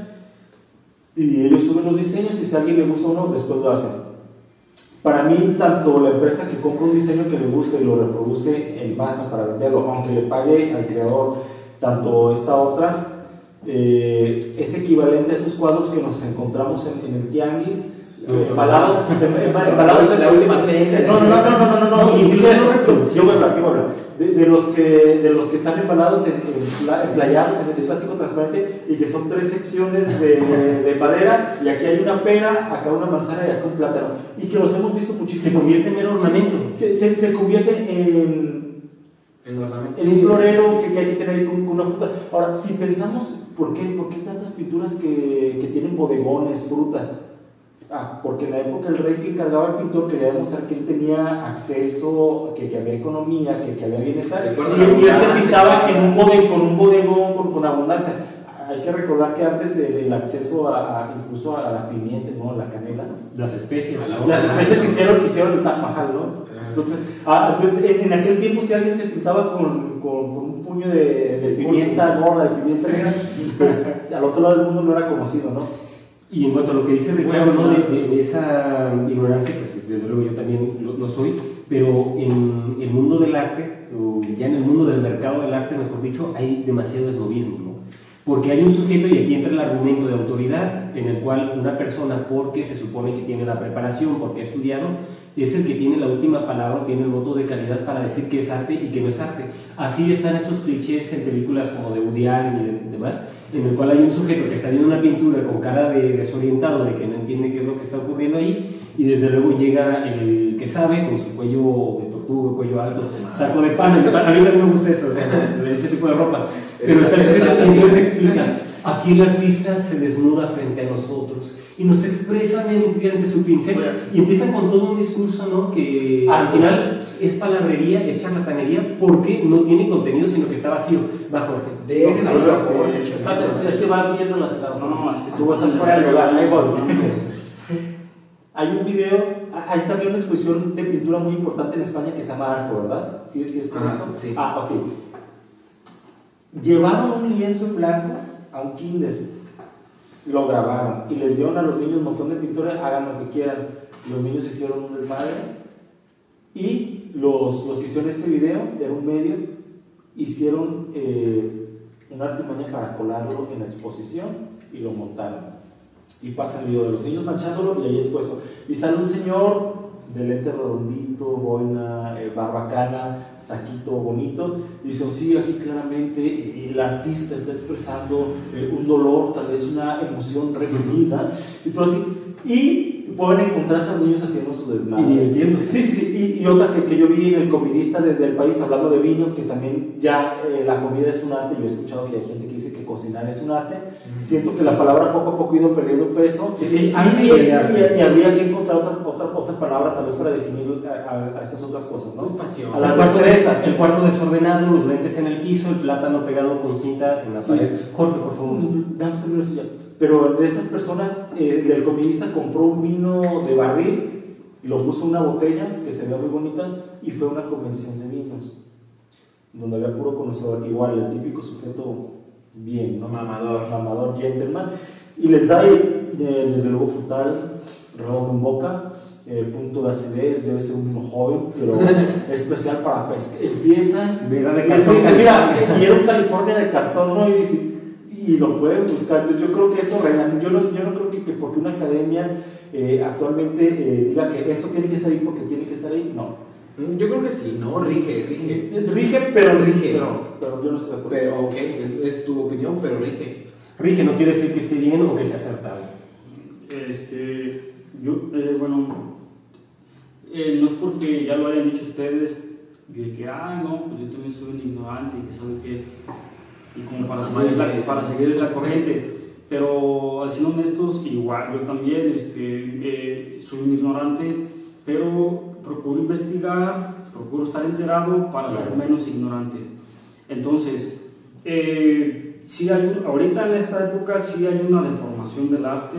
y ellos suben los diseños y si a alguien le gusta uno, después lo hacen. Para mí, tanto la empresa que compra un diseño que le gusta y lo reproduce en masa para venderlo, aunque le pague al creador, tanto esta otra, eh, es equivalente a esos cuadros que nos encontramos en, en el tianguis, eh, embalados, embalados la, la última serie. No, no, no, no, no, no, no, no incluso eso, yo voy a hablar, yo voy a hablar. De, de, los que, de los que están embalados en, en, playados en ese plástico transparente y que son tres secciones de, de, madera y aquí hay una pera, acá una manzana y acá un plátano y que los hemos visto muchísimo. Se convierte en ornamento. Se, se, se convierte en, en, un florero que, que, hay que tener con, con, una fruta. Ahora, si pensamos, ¿por qué, por qué tantas pinturas que, que tienen bodegones, fruta? Ah, porque en la época el rey que encargaba al pintor quería demostrar que él tenía acceso, que, que había economía, que, que había bienestar. Y, y, él se pintaba en un bodegón, con un bodegón con, con, abundancia. Hay que recordar que antes el acceso a, a incluso a la pimienta, ¿no? la canela, las especies, las especies hicieron, hicieron el Taj Mahal, ¿no? Entonces, ah, entonces en, en, aquel tiempo si alguien se pintaba con, con, con un puño de, de pimienta gorda, de pimienta negra, pues al otro lado del mundo no era conocido, ¿no? Y en cuanto a lo que dice Ricardo, ¿no? de, de, de, esa ignorancia, pues desde luego yo también lo, lo, soy, pero en el mundo del arte, o ya en el mundo del mercado del arte, mejor dicho, hay demasiado esnovismo, ¿no? Porque hay un sujeto, y aquí entra el argumento de autoridad, en el cual una persona, porque se supone que tiene la preparación, porque ha estudiado, es el que tiene la última palabra, tiene el voto de calidad para decir que es arte y que no es arte. Así están esos clichés en películas como de Woody Allen y de, demás, en el cual hay un sujeto que está viendo una pintura con cara de desorientado, de que no entiende qué es lo que está ocurriendo ahí, y desde luego llega el que sabe con su cuello de tortuga, cuello alto, saco de pan, a mí no me gusta eso, o sea, ese tipo de ropa, pero está escrito y entonces explica, aquí el artista se desnuda frente a nosotros y nos expresa mediante su pincel y empieza con todo un discurso ¿no? que al final es palabrería, es charlatanería porque no tiene contenido sino que está vacío. Va Jorge. De No, no, no, Es que va viendo las No, no, es que tú vas fuera del lugar. Hay un video, hay también una exposición de pintura muy importante en España que se llama Arco, ¿verdad? ¿Sí, sí es correcto? Ajá, sí. Ah, ok. Llevaron un lienzo en blanco a un kinder lo grabaron y les dieron a los niños un montón de pintura, hagan lo que quieran. Los niños hicieron un desmadre y los, los que hicieron este video, de un medio, hicieron eh, una artimaña para colarlo en la exposición y lo montaron. Y pasa el video de los niños manchándolo y ahí expuesto. Y sale un señor de lente redondito, boina, eh, barbacana, saquito bonito, y dicen, sí, aquí claramente el artista está expresando eh, un dolor, tal vez una emoción reprimida, y y pueden encontrarse a niños haciendo su desmadre. Y divirtiéndose. Sí, sí, sí, y, y otra que, que yo vi en el comidista de- del país hablando de vinos, que también ya eh, la comida es un arte, yo he escuchado que hay gente que dice que cocinar es un arte, siento que la palabra poco a poco ha ido perdiendo peso, Es que y, y- y habría que encontrar otra, otra, otra palabra tal vez para definir a, a- a estas otras cosas, ¿no? ¿no? pasión. A las El cuarto, destrezas. el cuarto desordenado, los lentes en el piso, el plátano pegado con cinta en la Sí. pared. Jorge, por favor. Dame este libro, ya. Pero de esas personas, eh, el comidista compró un vino de barril y lo puso en una botella que se veía muy bonita y fue a una convención de vinos donde había puro conocedor, igual el típico sujeto bien, ¿no? Mamador. Mamador, gentleman. Y les da eh, desde luego, frutal, redondo en boca, eh, punto de acidez, debe ser un vino joven, pero especial para pesca. Empieza Vera de y después dice, cartón. mira, y era un California de cartón, ¿no? Y dice, y lo pueden buscar. Entonces yo creo que eso, yo no, yo no creo que, que porque una academia eh, actualmente eh, diga que esto tiene que estar ahí porque tiene que estar ahí, no. Mm, Yo creo que sí, ¿no? Rige, rige. Rige, pero Rige. Pero, pero yo no estoy de acuerdo. Pero, ok, es, es tu opinión, pero rige. Rige no quiere decir que esté bien o que sea acertado. Este, yo, eh, bueno, eh, no es porque ya lo hayan dicho ustedes, de que, ah, no, pues yo también soy un ignorante y que sabe que, y como para seguir, la, para seguir la corriente. Pero ser honestos, igual, yo también este, eh, soy un ignorante, pero procuro investigar, procuro estar enterado para ser menos ignorante. Entonces, eh, sí hay, ahorita en esta época sí hay una deformación del arte,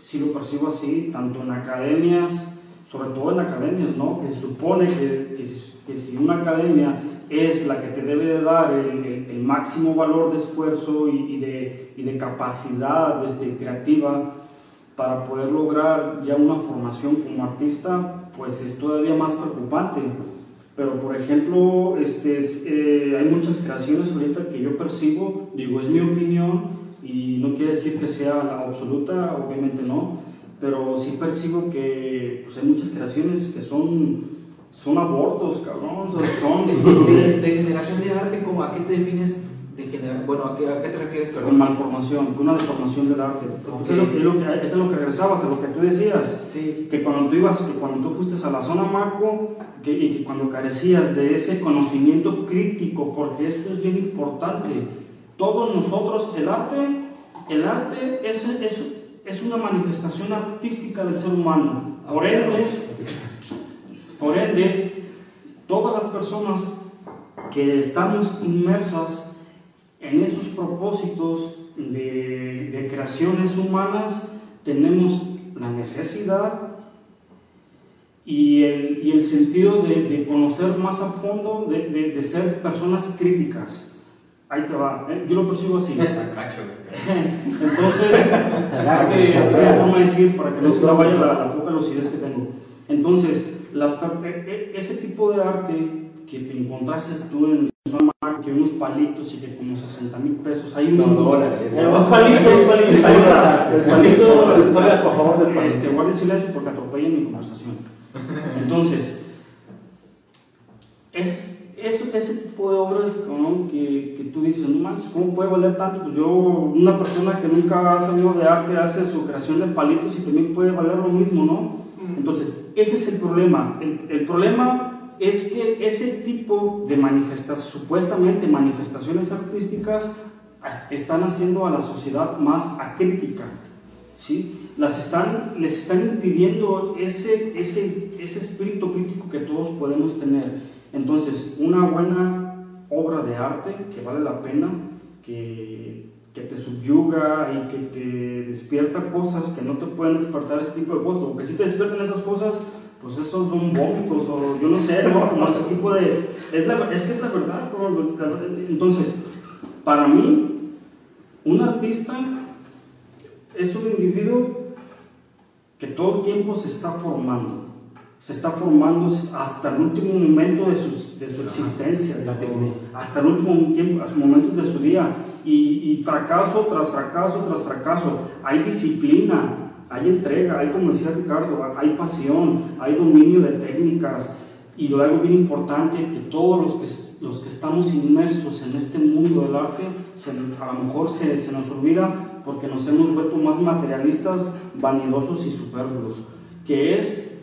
sí lo percibo así, tanto en academias, sobre todo en academias, ¿no? Que se supone que, que, que si una academia es la que te debe de dar el, máximo valor de esfuerzo y, de, y de capacidad este, creativa para poder lograr ya una formación como artista, pues es todavía más preocupante. Pero, por ejemplo, este, es, eh, hay muchas creaciones ahorita que yo percibo, digo, es mi opinión y no quiere decir que sea la absoluta, obviamente no, pero sí percibo que pues, hay muchas creaciones que son, son abortos, cabrón, o sea, son... De, de generación de arte, ¿cómo, ¿a qué te defines de generación? Bueno, ¿a qué, a qué te refieres, con perdón? malformación, con una deformación del arte. Ok. Eso, es lo, que- eso es lo que regresabas, a lo que tú decías. Sí. que cuando tú ibas, que cuando tú fuiste a la zona Marco, que, y que cuando carecías de ese conocimiento crítico, porque eso es bien importante. Todos nosotros, el arte, el arte es, es, es una manifestación artística del ser humano. Por ende, por ende, todas las personas que estamos inmersas en esos propósitos de, de creaciones humanas, tenemos la necesidad y el, y el sentido de, de conocer más a fondo, de, de- de ser personas críticas. Ahí te va, ¿eh? yo lo percibo así. Cacho. Entonces, es que es una forma de decir para que no se vaya la, la poca lucidez que tengo. Entonces, las e- e- ese tipo de arte que te encontraste tú en zona que unos palitos y que como 60 mil pesos, hay un... No, dólares. Eh, un palito, un palito. El palito, sale a favor del palito. Este, guarde silencio porque atropellan mi conversación. Entonces, es, es- ese tipo de obras ¿no? que, que tú dices, no manches, ¿cómo puede valer tanto? Pues yo, una persona que nunca ha sabido de arte, hace su creación de palitos y también puede valer lo mismo, ¿no? Entonces, ese es el problema. El, el problema es que ese tipo de manifestaciones, supuestamente manifestaciones artísticas, as- están haciendo a la sociedad más acrítica. ¿sí? Las están, les están impidiendo ese, ese, ese espíritu crítico que todos podemos tener. Entonces, una buena obra de arte que vale la pena, que, que te subyuga y que te despierta cosas que no te pueden despertar ese tipo de cosas, o que si te despiertan esas cosas, pues esos son vómitos, o yo no sé, ¿no? Como ese tipo de... Es, la- es que es la verdad, bro. Entonces, para mí, un artista es un individuo que todo el tiempo se está formando, se está formando hasta el último momento de, sus- de su existencia, hasta el último tiempo, a sus momentos de su día, y, y fracaso tras fracaso tras fracaso, hay disciplina, hay entrega, hay, como decía Ricardo, hay pasión, hay dominio de técnicas, y algo bien importante, que todos los que, los que estamos inmersos en este mundo del arte, se- a lo mejor se, se nos olvida porque nos hemos vuelto más materialistas, vanidosos y superfluos, que es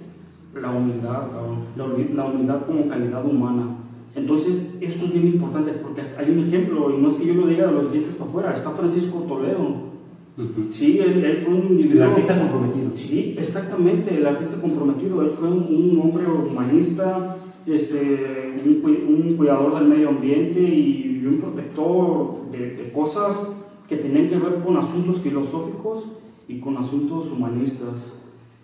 la humildad, la humildad como calidad humana. Entonces, esto es bien importante porque hay un ejemplo, y no es que yo lo diga de los dientes para afuera, está Francisco Toledo. Sí, él, él fue un El individuo. artista comprometido. Sí, exactamente, el artista comprometido. Él fue un, un hombre humanista, este, un cuidador del medio ambiente y un protector de, de cosas que tenían que ver con asuntos filosóficos y con asuntos humanistas.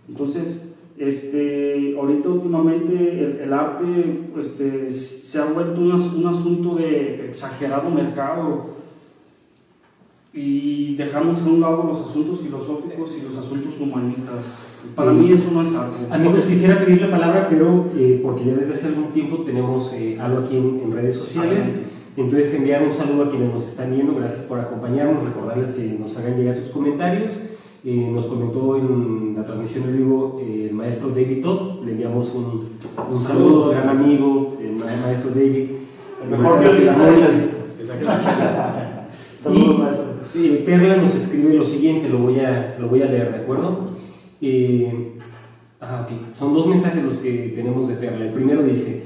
Entonces, este, ahorita últimamente el, el arte este, se ha vuelto un, un asunto de exagerado mercado y dejamos a un lado los asuntos filosóficos y los asuntos humanistas. Para Sí. mí eso no es arte. Amigos, quisiera pedir la palabra, pero eh, porque ya desde hace algún tiempo tenemos eh, algo aquí en, en redes sociales. Entonces, enviar un saludo a quienes nos están viendo. Gracias por acompañarnos. Recordarles que nos hagan llegar sus comentarios. Eh, nos comentó en la transmisión en vivo eh, el maestro David Todd. Le enviamos un, un saludo, gran amigo, el ma- maestro David. El mejor violista de la lista. Saludos, maestro. eh, Perla nos escribe lo siguiente, lo voy a, lo voy a leer, ¿de acuerdo? Ah, ok. Son dos mensajes los que tenemos de Perla. El primero dice,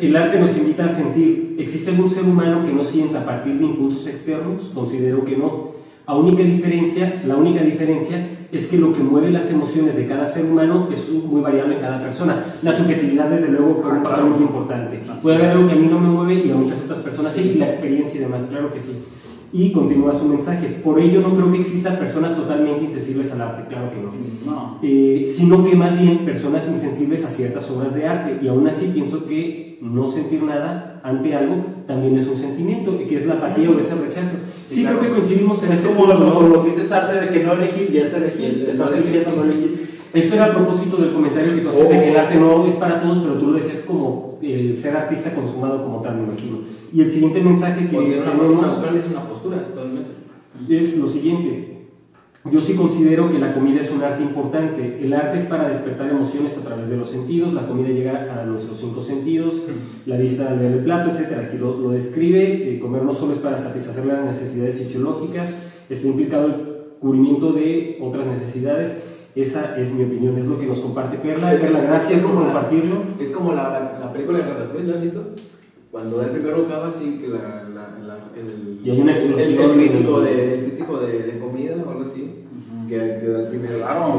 el arte nos invita a sentir. ¿Existe algún ser humano que no sienta a partir de impulsos externos? Considero que no. La única diferencia, la única diferencia es que lo que mueve las emociones de cada ser humano es muy variable en cada persona. La subjetividad, desde luego, fue un papel muy importante. Puede haber algo que a mí no me mueve y a muchas otras personas sí, y la experiencia y demás, claro que sí. Y continúa su mensaje. Por ello no creo que existan personas totalmente insensibles al arte, claro que no. No. Eh, sino que más bien personas insensibles a ciertas obras de arte. Y aún así pienso que no sentir nada ante algo también es un sentimiento, que es la apatía o ese rechazo. Sí, claro. creo que coincidimos en Es ese como punto, lo, ¿no? como lo que dices arte de que no elegir ya es elegir. El- Estás el- eligiendo no elegir. Esto era a propósito del comentario que tú haces de que el arte no es para todos, pero tú lo decías como el ser artista consumado como tal, me imagino. Y el siguiente mensaje que Porque una tenemos postura es una postura, totalmente. es lo siguiente. Yo sí considero que la comida es un arte importante. El arte es para despertar emociones a través de los sentidos. La comida llega a nuestros cinco sentidos, la vista al ver el plato, etc. Aquí lo, lo describe. Eh, comer no solo es para satisfacer las necesidades fisiológicas, está implicado el cubrimiento de otras necesidades. Esa es mi opinión, es lo que nos comparte Perla. Perla, gracias por compartirlo. Es como la, la, la película de Ratatouille, ¿la has visto? Cuando da el primer bocado así que la, la- el, Y hay una el, explosión. el crítico, de, el crítico de, de comida o algo así, que, que da el primer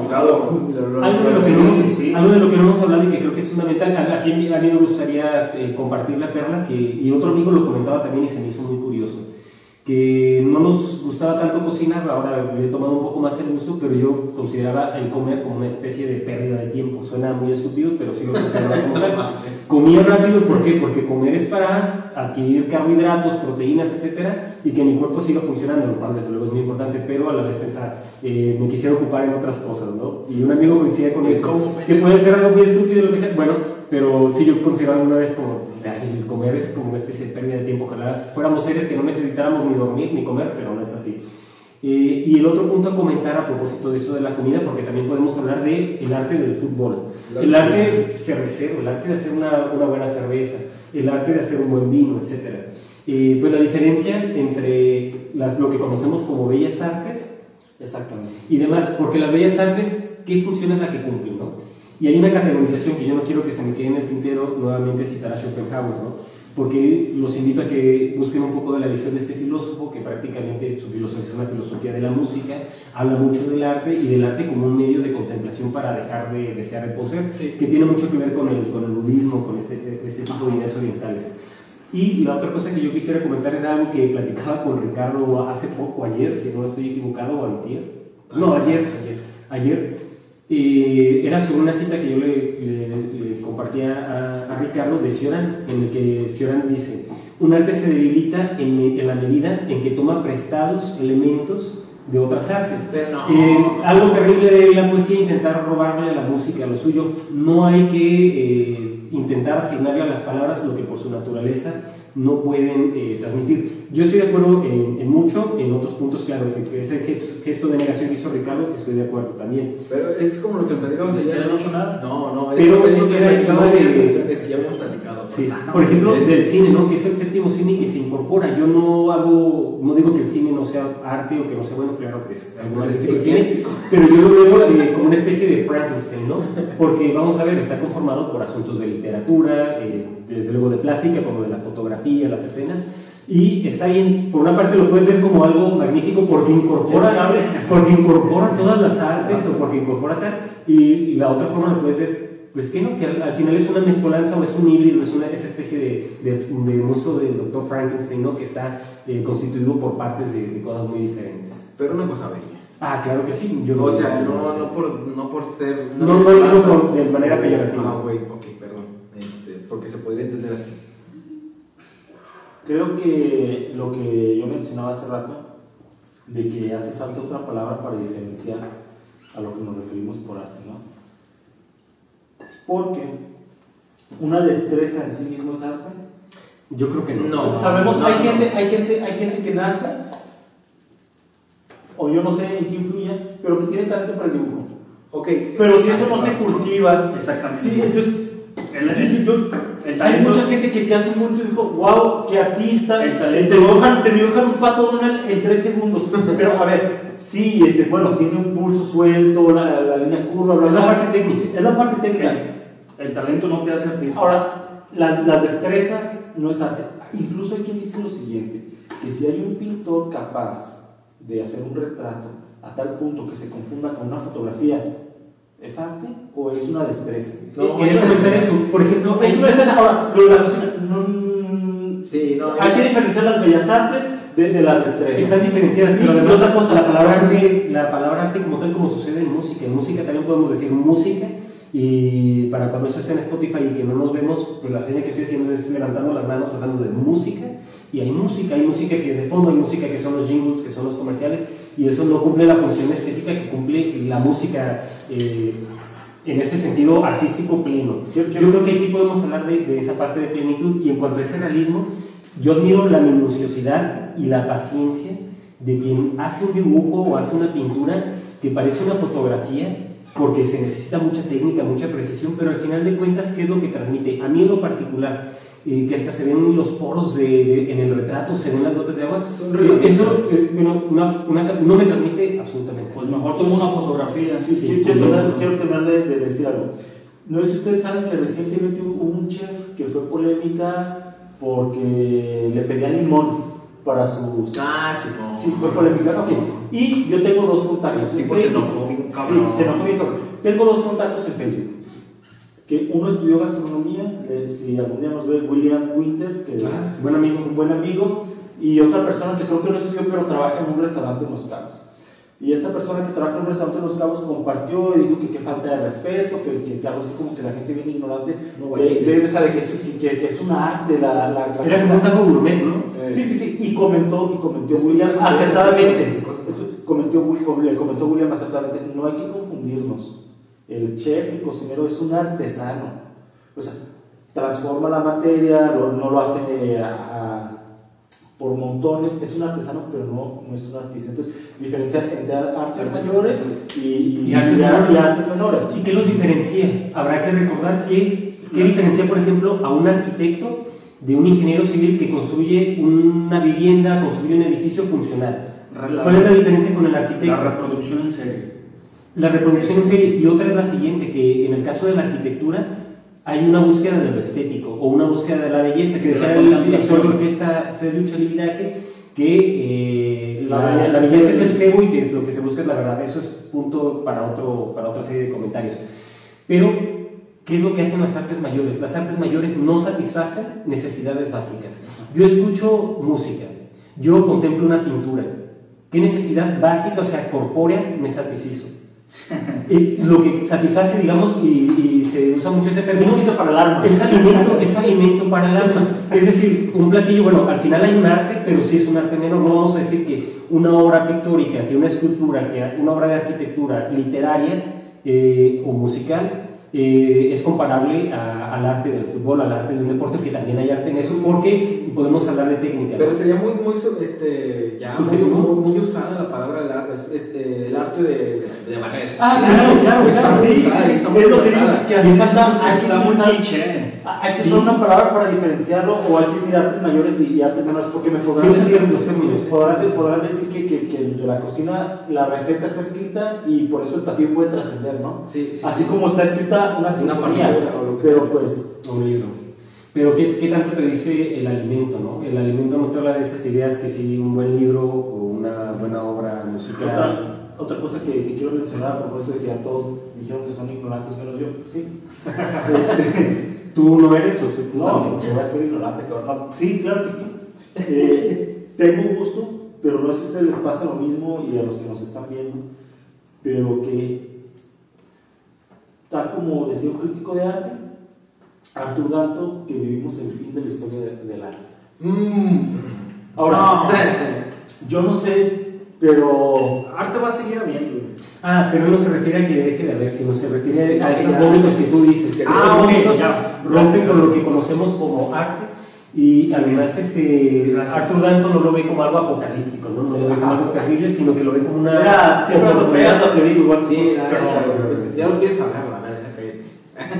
Claro, Algo de, lo que no hemos, sí, sí. no hablado y que creo que es fundamental, a- aquí a mí me gustaría eh, compartir la perla, que, y otro amigo lo comentaba también y se me hizo muy curioso, que no nos gustaba tanto cocinar, ahora le he tomado un poco más el gusto, pero yo consideraba el comer como una especie de pérdida de tiempo. Suena muy estúpido, pero sí lo consideraba como tal. Comía rápido, ¿por qué? Porque comer es para adquirir carbohidratos, proteínas, etcétera, y que mi cuerpo siga funcionando, lo cual desde luego es muy importante, pero a la vez pensar, eh, me quisiera ocupar en otras cosas, ¿no? Y un amigo coincide con ¿Y eso, que puede ser algo muy estúpido, lo que sea, bueno, pero sí yo considero alguna vez como, "Ay, el comer es como una especie de pérdida de tiempo, ojalá fuéramos seres que no necesitáramos ni dormir ni comer, pero no es así. Eh, y el otro punto a comentar a propósito de eso de la comida, porque también podemos hablar de el arte del fútbol, el arte cervecero, el arte de hacer una, una buena cerveza, el arte de hacer un buen vino, etc. Eh, pues la diferencia entre las, lo que conocemos como bellas artes Exactamente. y demás, porque las bellas artes, ¿qué función es la que cumplen? No? Y hay una categorización que yo no quiero que se me quede en el tintero nuevamente citar a Schopenhauer, ¿no? porque los invito a que busquen un poco de la visión de este filósofo, que prácticamente su filosofía es una filosofía de la música, habla mucho del arte y del arte como un medio de contemplación para dejar de desear reposer, que tiene mucho que ver con el, con el budismo, con ese, ese tipo de ideas orientales. Y la otra cosa que yo quisiera comentar era algo que platicaba con Ricardo hace poco, ayer, si no estoy equivocado, o antier. No, ayer. Ayer. ayer eh, era sobre una cita que yo le, compartía a, Ricardo de Cioran, en el que Cioran dice, un arte se debilita en, la medida en que toma prestados elementos de otras artes. Eh, algo terrible de la poesía intentar robarle a la música lo suyo. No hay que eh, intentar asignarle a las palabras lo que por su naturaleza no pueden eh, transmitir. Yo estoy de acuerdo en, mucho, en otros puntos, claro, ese gesto de negación que hizo Ricardo, estoy de acuerdo también. Pero es como lo que platicamos ayer. ¿No nada? No, no, pero es, lo que era es que ya hemos platicado. Sí. Por ejemplo, del cine, ¿no? Que es el séptimo cine que se incorpora. Yo no hago, no digo que el cine no sea arte o que no sea bueno, claro que es alguna vez que cine, pero yo lo veo eh, como una especie de Frankenstein, ¿no? Porque vamos a ver, está conformado por asuntos de literatura, eh, desde luego de plástica, como de la fotografía, las escenas. Y está bien, por una parte lo puedes ver como algo magnífico porque incorpora, porque incorpora todas las artes o porque incorpora tal, y, la otra forma lo puedes ver, pues que no, que al, final es una mezcolanza o es un híbrido, es una, esa especie de, de, de uso del doctor Frankenstein, ¿no? que está eh, constituido por partes de, cosas muy diferentes. Pero una cosa bella. Ah, claro que sí. Yo o sea, no, no, por, no por ser... No, no, no, de manera peyorativa. Ah, güey, ok, perdón. Este, porque se podría entender así. Creo que lo que yo mencionaba hace rato, de que hace falta otra palabra para diferenciar a lo que nos referimos por arte, ¿no? Porque una destreza en sí mismo es arte. Yo creo que no. no Sabemos, hay, Gente, hay, gente, hay gente que nace, o yo no sé en qué influye, pero que tiene talento para el dibujo. Okay. Pero si eso no se cultiva, exactamente. Sí, entonces hay mucha gente que, que hace y dijo, wow, qué artista, te, dibujan, te dibujan un pato Donald en tres segundos. Pero a ver, sí, este, bueno, tiene un pulso suelto, la, la línea curva, Es la parte técnica. Es la parte técnica. El, talento no te hace artista. Ahora, las destrezas no es arte. Incluso hay quien dice lo siguiente, que si hay un pintor capaz de hacer un retrato a tal punto que se confunda con una fotografía ¿Es arte o es una destreza? No, es una destreza. Por ejemplo, es una destreza. Ahora, lo de la música, no, sí, no, hay que diferenciar las bellas artes de, de las destrezas. Están diferenciadas, pero además otra cosa, la palabra, arte, la palabra arte como tal como sucede en música. En música también podemos decir música y para cuando eso está en Spotify y que no nos vemos, pues la señal que estoy haciendo es levantando las manos hablando de música. Y hay música, hay música que es de fondo, hay música que son los jingles, que son los comerciales, y eso no cumple la función estética que cumple la música eh, en ese sentido artístico pleno. Yo, creo que aquí podemos hablar de, esa parte de plenitud y en cuanto a ese realismo, yo admiro la minuciosidad y la paciencia de quien hace un dibujo o hace una pintura que parece una fotografía porque se necesita mucha técnica, mucha precisión, pero al final de cuentas, ¿qué es lo que transmite? A mí en lo particular, eh, que hasta se ven los poros de, en el retrato, se ven las gotas de agua. Eso eh, bueno, una, una, no me transmite absolutamente. Pues mejor tomo una fotografía. Sí, sí, quiero, quiero, terminar de, decir algo. No sé si ustedes saben que recientemente hubo un chef que fue polémica porque le pedía limón para sus. Ah, sí, no. Sí, fue polémica. Ok. Y yo tengo dos contactos. En Facebook. Se enojó bien cabrón. Sí, se enojó bien cabrón. Tengo dos contactos en Facebook que uno estudió gastronomía, si algún día nos ve William Winter, que ah, buen amigo. un buen amigo, y otra persona que creo que no estudió, pero trabaja en un restaurante en Los Cabos. Y esta persona que trabaja en un restaurante en Los Cabos compartió y dijo que qué falta de respeto, que, que, algo así como que la gente viene ignorante, no, de, de, que, es, que, que, es una arte la... la, Era como un taco gourmet, ¿no? Sí, sí, sí, y comentó, y comentó William acertadamente, comentó, comentó William acertadamente, no hay que confundirnos el chef, el cocinero es un artesano. O sea, transforma la materia, no lo hace por montones, es un artesano, pero no, no es un artista. Entonces, diferenciar entre artes mayores y, artes, menores. ¿Y qué los diferencia? Habrá que recordar que, ¿qué diferencia, por ejemplo, a un arquitecto de un ingeniero civil que construye una vivienda, construye un edificio funcional? ¿Cuál es la diferencia con el arquitecto? La reproducción en serie La reproducción en serie. Y otra es la siguiente, que en el caso de la arquitectura hay una búsqueda de lo estético o una búsqueda de la belleza, que decía el director de orquesta Sergio Lividaje, que eh, la, la, belleza es el cebo y que es lo que se busca es la verdad. Eso es punto para, otro, para otra serie de comentarios. Pero, ¿qué es lo que hacen las artes mayores? Las artes mayores no satisfacen necesidades básicas. Yo escucho música, yo contemplo una pintura. ¿Qué necesidad básica, o sea, corpórea, me satisfizo? Y lo que satisface, digamos, y, se usa mucho ese término. para el alma. Es alimento, es alimento para el alma. Es decir, un platillo, bueno, al final hay un arte, pero sí es un arte menor. No vamos a decir que una obra pictórica, que una escultura, que una obra de arquitectura literaria eh, o musical eh, es comparable al arte del fútbol, al arte de un deporte, que también hay arte en eso, porque podemos hablar de técnica. Pero sería muy, muy, este, ya muy, muy, usada la palabra este, el arte de, de, barrer. Ah, claro, claro, claro. Sí, es lo que digo, que así está, está muy cliché. Hay que usar una palabra para diferenciarlo, o hay que decir artes mayores y, artes menores, porque me podrán decir, podrán, podrán decir que, que, que, de la cocina la receta está escrita y por eso el platillo puede trascender, ¿no? Sí, Así como está escrita una sinfonía, pero pues... Un libro. Pero ¿qué, ¿qué, tanto te dice el alimento, no? El alimento no te habla de esas ideas que si un buen libro o una buena obra musical... Otra, otra cosa que, que, quiero mencionar a propósito de que ya todos dijeron que son ignorantes menos yo, sí. ¿Tú no eres o sí? No, que voy a ser ignorante, cabrón. Sí, claro que sí. Eh, tengo un gusto, pero no sé si a ustedes les pasa lo mismo y a los que nos están viendo, pero que, tal como decía un crítico de arte, Arthur Danto, que vivimos el fin de la historia del arte. Mm. Ahora, yo no sé, pero arte va a seguir habiendo. Ah, pero no se refiere a que deje de haber, sino se refiere a esos momentos que tú dices. Que ah, momentos rompen con lo que conocemos como arte. Y además, este, Arthur Danton no lo ve como algo apocalíptico, no, no lo ve como algo terrible, sino que lo ve como una. Ya, siempre lo que digo, igual. Sí, ya lo quieres hablar.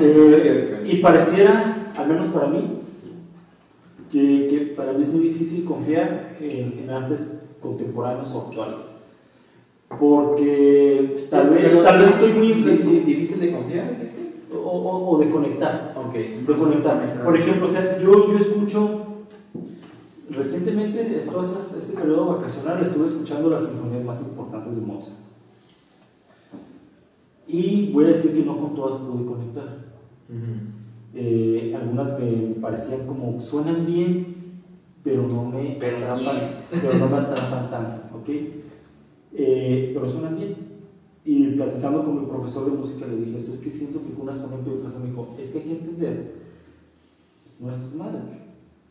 Eh, y pareciera, al menos para mí, que, que, para mí es muy difícil confiar en, en artes contemporáneos o actuales. Porque tal vez, tal vez estoy muy difícil de confiar o, o, de conectar. Okay. de conectar por ejemplo o sea, yo, yo escucho recientemente todo este periodo vacacional estuve escuchando las sinfonías más importantes de Mozart y voy a decir que no con todas pude conectar eh, algunas me parecían como suenan bien pero no me pero atrapan pero no me atrapan tanto ¿ok? eh, pero suenan bien. Y platicando con mi profesor de música le dije, es que siento que fue un y otra me dijo, es que hay que entender, no estás mal,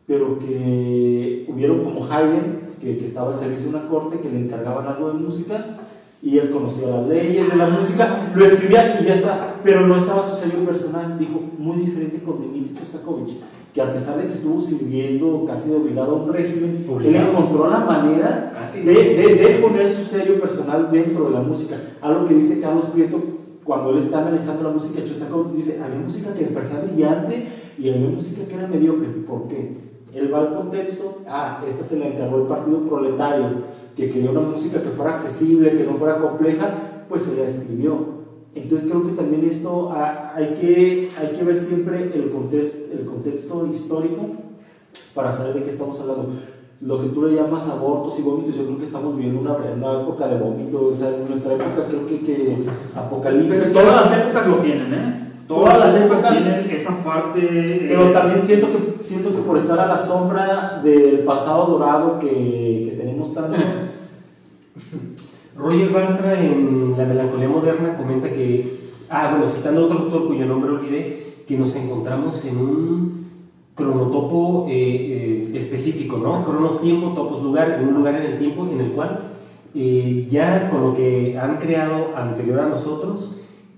pero que hubieron como Haydn, que, que estaba al servicio de una corte, que le encargaban algo de música, y él conocía las leyes de la música, lo escribía y ya está, pero no estaba su sello personal, dijo, muy diferente con Dmitri Shostakovich que a pesar de que estuvo sirviendo casi de obligado a un régimen, él encontró la manera de, de, poner su sello personal dentro de la música. Algo que dice Carlos Prieto cuando él está analizando la música de Shostakovich, dice, había música que parecía brillante y había música que era mediocre. ¿Por qué? Él va al contexto, ah, esta se la encargó el partido proletario, que quería una música que fuera accesible, que no fuera compleja, pues se la escribió. Entonces creo que también esto hay que, hay que ver siempre el contexto, el contexto histórico para saber de qué estamos hablando. Lo que tú le llamas abortos y vómitos, yo creo que estamos viviendo una, una época de vómitos, o sea, en nuestra época creo que, que apocalipsis. Todas las épocas lo tienen, ¿eh? Todas, las épocas tienen esa parte. Pero también siento que, siento que por estar a la sombra del pasado dorado que, que tenemos tanto. Roger Bartra en La melancolía moderna comenta que, ah, bueno, citando otro autor cuyo nombre olvidé, que nos encontramos en un cronotopo eh, eh, específico, ¿no? Cronos tiempo, topos lugar, en un lugar en el tiempo en el cual eh, ya con lo que han creado anterior a nosotros,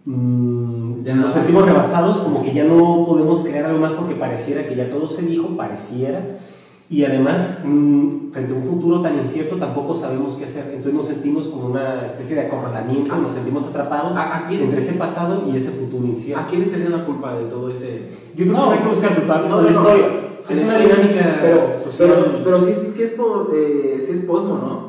mmm, nos sentimos rebasados, como que ya no podemos crear algo más porque pareciera que ya todo se dijo, pareciera, y además, mm, frente a un futuro tan incierto, tampoco sabemos qué hacer. Entonces nos sentimos como una especie de acorralamiento, nos sentimos atratados entre ese pasado y ese futuro incierto. ¿A quién sería la culpa de todo ese...? Yo creo que no hay que buscar culpables. No, la historia. Es una dinámica pero, Pero, pero sí, sí, es, por, eh, sí es posmo, ¿no?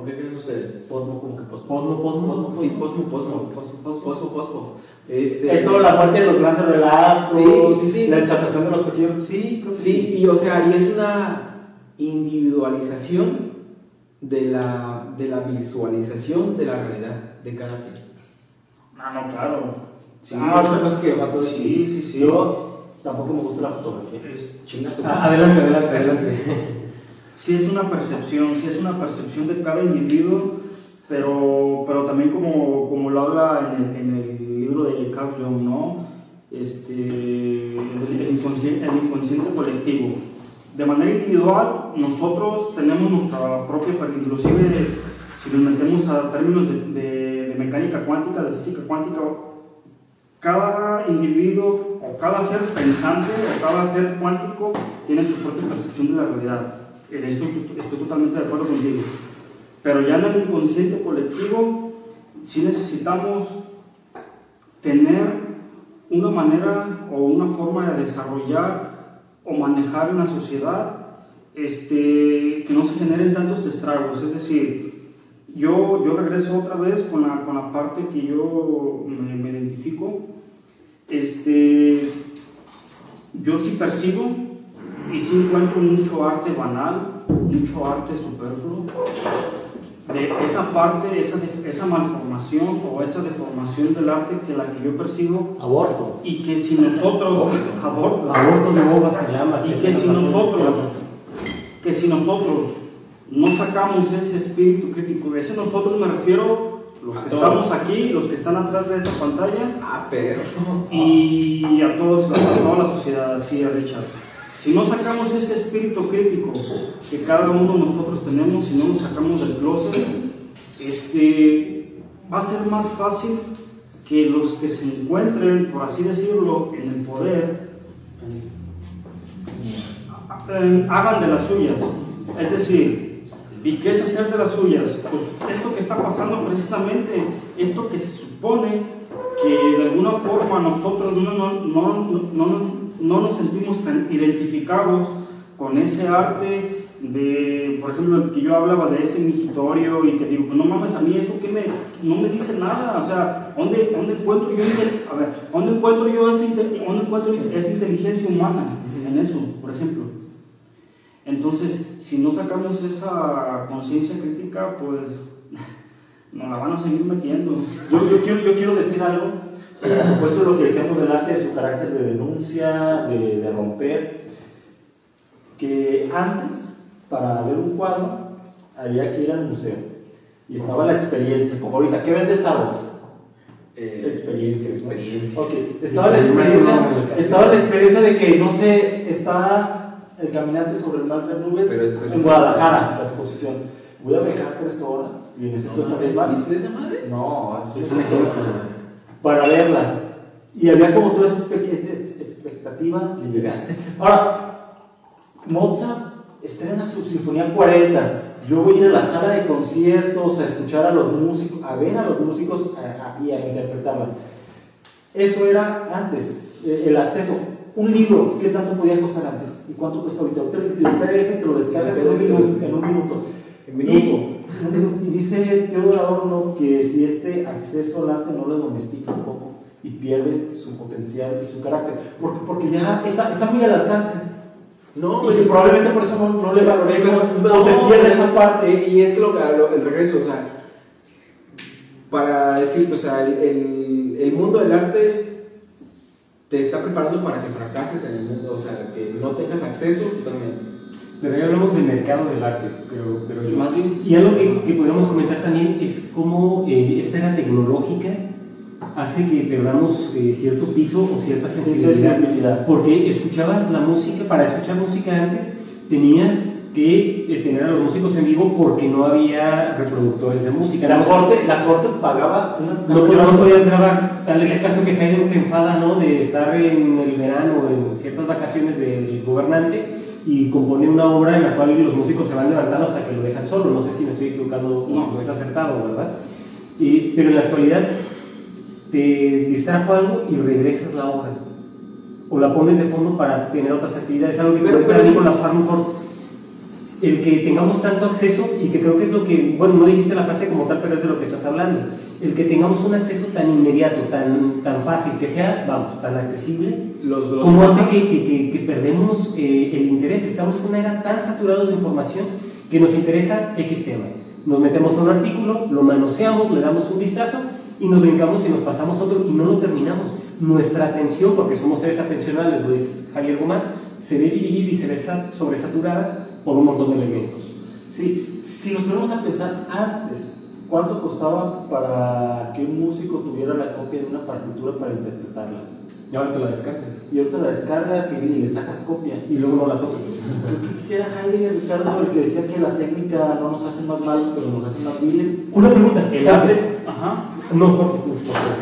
¿O qué creen ustedes? Posmo, como que posmo. Posmo, posmo. Sí, posmo, posmo. Posmo, posmo. Este, Eso, la parte de los grandes relatos, Sí, sí, sí. la exaltación de los pequeños. Sí, creo que Sí, y o sea, y es una individualización de la, de la visualización de la realidad de cada quien. Ah, no, claro. Sí, ah, otra cosa que mató sí, sí, sí. Yo tampoco me gusta la fotografía. Es- Ah, adelante, adelante, adelante. sí es una percepción, sí es una percepción de cada individuo, pero, pero también como, como lo habla en el, en el libro de Carl Jung, ¿no? Este, el, el inconsciente, el inconsciente colectivo. De manera individual, nosotros tenemos nuestra propia, pero inclusive si nos metemos a términos de, de- de mecánica cuántica, de física cuántica, cada individuo o cada ser pensante o cada ser cuántico tiene su propia percepción de la realidad. En esto estoy totalmente de acuerdo contigo. Pero ya en el inconsciente colectivo sí necesitamos tener una manera o una forma de desarrollar o manejar en la sociedad este, que no se generen tantos estragos. Es decir, yo, yo regreso otra vez con la, con la parte que yo me, me identifico. Este, yo sí percibo y sí encuentro mucho arte banal, mucho arte superfluo. De esa parte, esa, de- esa malformación o esa deformación del arte que la que yo percibo Aborto. y que si nosotros, aborto, Aborto de boba se llama. y que si nosotros, que si nosotros no sacamos ese espíritu crítico, ese nosotros me refiero los A que todos. estamos aquí, los que están atrás de esa pantalla Ah, perro. y a todos, a toda la sociedad, así a Richard. Si no sacamos ese espíritu crítico que cada uno de nosotros tenemos, si no lo sacamos del closet, este, va a ser más fácil que los que se encuentren, por así decirlo, en el poder, eh, hagan de las suyas. Es decir, ¿y qué es hacer de las suyas? Pues esto que está pasando precisamente, esto que se supone que de alguna forma nosotros no, no, no, no, no nos sentimos tan identificados con ese arte de, por ejemplo, que yo hablaba de ese mingitorio y que digo, pues no mames, a mí eso que me, no me dice nada, o sea, ¿dónde, dónde encuentro yo, a ver, ¿dónde encuentro yo inte- dónde encuentro esa inteligencia humana en eso, por ejemplo? Entonces, si no sacamos esa conciencia crítica, pues nos la van a seguir metiendo. Yo, yo quiero, yo quiero decir algo, pues eso es lo que decíamos del arte, de su carácter de denuncia, de, de romper, que antes, para ver un cuadro, había que ir al museo. Y estaba la experiencia, como ahorita, ¿qué vende Star Wars? Eh, experiencia. experiencia. Ok, estaba la experiencia, estaba la experiencia de que, no sé, está el caminante sobre el mar de nubes es- en es- Guadalajara, la exposición. Voy a viajar tres horas y No esta mames, misma- ¿viste esa madre? No, es, Es un ejemplo. Para verla. Y había como toda esa expectativa de llegar. Ahora, Mozart estrena su Sinfonía 40. Yo voy a ir a la sala de conciertos a escuchar a los músicos, a ver a los músicos a- a- y a interpretarla. Eso era antes, eh, el acceso. Un libro, ¿qué tanto podía costar antes? ¿Y cuánto cuesta ahorita? El PDF te lo descargas en un minuto. En un minuto. Y, y dice Teodoro Adorno que si este acceso al arte no lo domestica un poco y pierde su potencial y su carácter, porque, porque ya está, está muy al alcance. No, y pues que probablemente por eso no, no le valoremos Pero- o se pierde esa parte. eh, Y es que lo, que- el regreso, o sea, para decirte, o sea, el, el, el mundo del arte te está preparando para que fracases en el mundo, o sea, que no tengas acceso totalmente. Pero ya hablamos del mercado del arte, pero, pero yo- Más bien, Y algo que, que podríamos comentar también es cómo eh, esta era tecnológica hace que perdamos eh, cierto piso o cierta sensibilidad. sensibilidad. Porque escuchabas la música, para escuchar música antes tenías que eh, tener a los músicos en vivo porque no había reproductores de música. La No- corte, la corte pagaba una, no, una- no podías grabar. Tal es el caso que Haydn se enfada, ¿no? De estar en el verano o en ciertas vacaciones del gobernante y compone una obra en la cual los músicos se van levantando hasta que lo dejan solo. No sé si me estoy equivocando, no, no es acertado, ¿verdad? Y- pero en la actualidad te distrajo algo y regresas la obra. O la pones de fondo para tener otras actividades. Algo que Pero- pero, pero con las el que tengamos tanto acceso y que creo que es lo que, bueno, no dijiste la frase como tal, pero es de lo que estás hablando, el que tengamos un acceso tan inmediato, tan, tan fácil, que sea, vamos, tan accesible, Los, los como hace que, que, que, que perdemos eh, el interés, estamos en una era tan saturados de información que nos interesa X tema. Nos metemos a un artículo, lo manoseamos, le damos un vistazo y nos brincamos y nos pasamos otro y no lo terminamos. Nuestra atención, porque somos seres atencionales, lo dice Javier Guzmán, se ve dividida y se ve sa- sobresaturada por un montón de elementos. Sí, si nos ponemos a pensar antes, ¿cuánto costaba para que un músico tuviera la copia de una partitura para interpretarla? Y ahora te la descargas. Y ahorita la descargas y, le sacas copia. Y luego no la tocas. Creo que era Heidegger Ricardo el que decía que la técnica no nos hace más malos, pero nos hace más viles. Una pregunta. El arte, ajá, No, Jorge,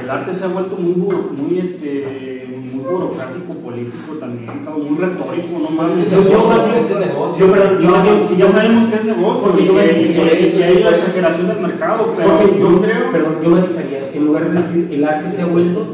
el arte se ha vuelto muy, muy, este, muy burocrático, político también, cabrón, muy retórico, no más. Yo, yo yo, perdón, yo bien, si ya sabemos que es negocio, Porque yo y, hay la exageración del mercado, pero yo yo creo perdón, yo matizaría, en lugar de decir el arte se ha vuelto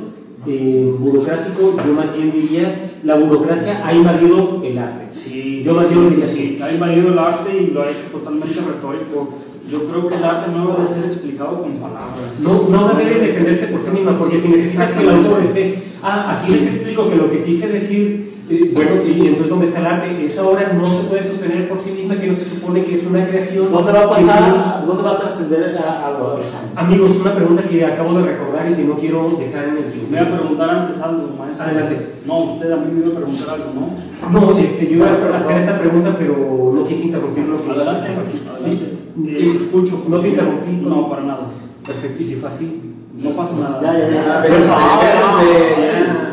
eh, burocrático, yo más bien diría la burocracia ha invadido el arte. Sí, Yo más bien lo diría sí, ha invadido el arte y lo ha hecho totalmente retórico. Yo creo que el arte no debe de ser explicado con palabras. No, no debe de defenderse por sí misma, porque si necesitas que el autor esté, ah, aquí les explico que lo que quise decir, eh, bueno, y entonces ¿dónde está el arte? Esa obra no se puede sostener por sí misma, que no se supone que es una creación. ¿Dónde va a que pasar? ¿Dónde va a trascender a, a los otros años? Amigos, una pregunta que acabo de recordar y que no quiero dejar en el tiempo. Me voy a preguntar antes algo, maestro. Adelante. No, usted a mí me iba a preguntar algo, ¿no? No, este, yo iba a hacer esta pregunta, pero no quise interrumpir lo que Adelante, Sí. adelante. Eh, escucho. No te interrumpí. No, para nada. Perfecto, y si fue así. No pasa nada. Ya, ya, ya. Ah, bésense, bésense, ya.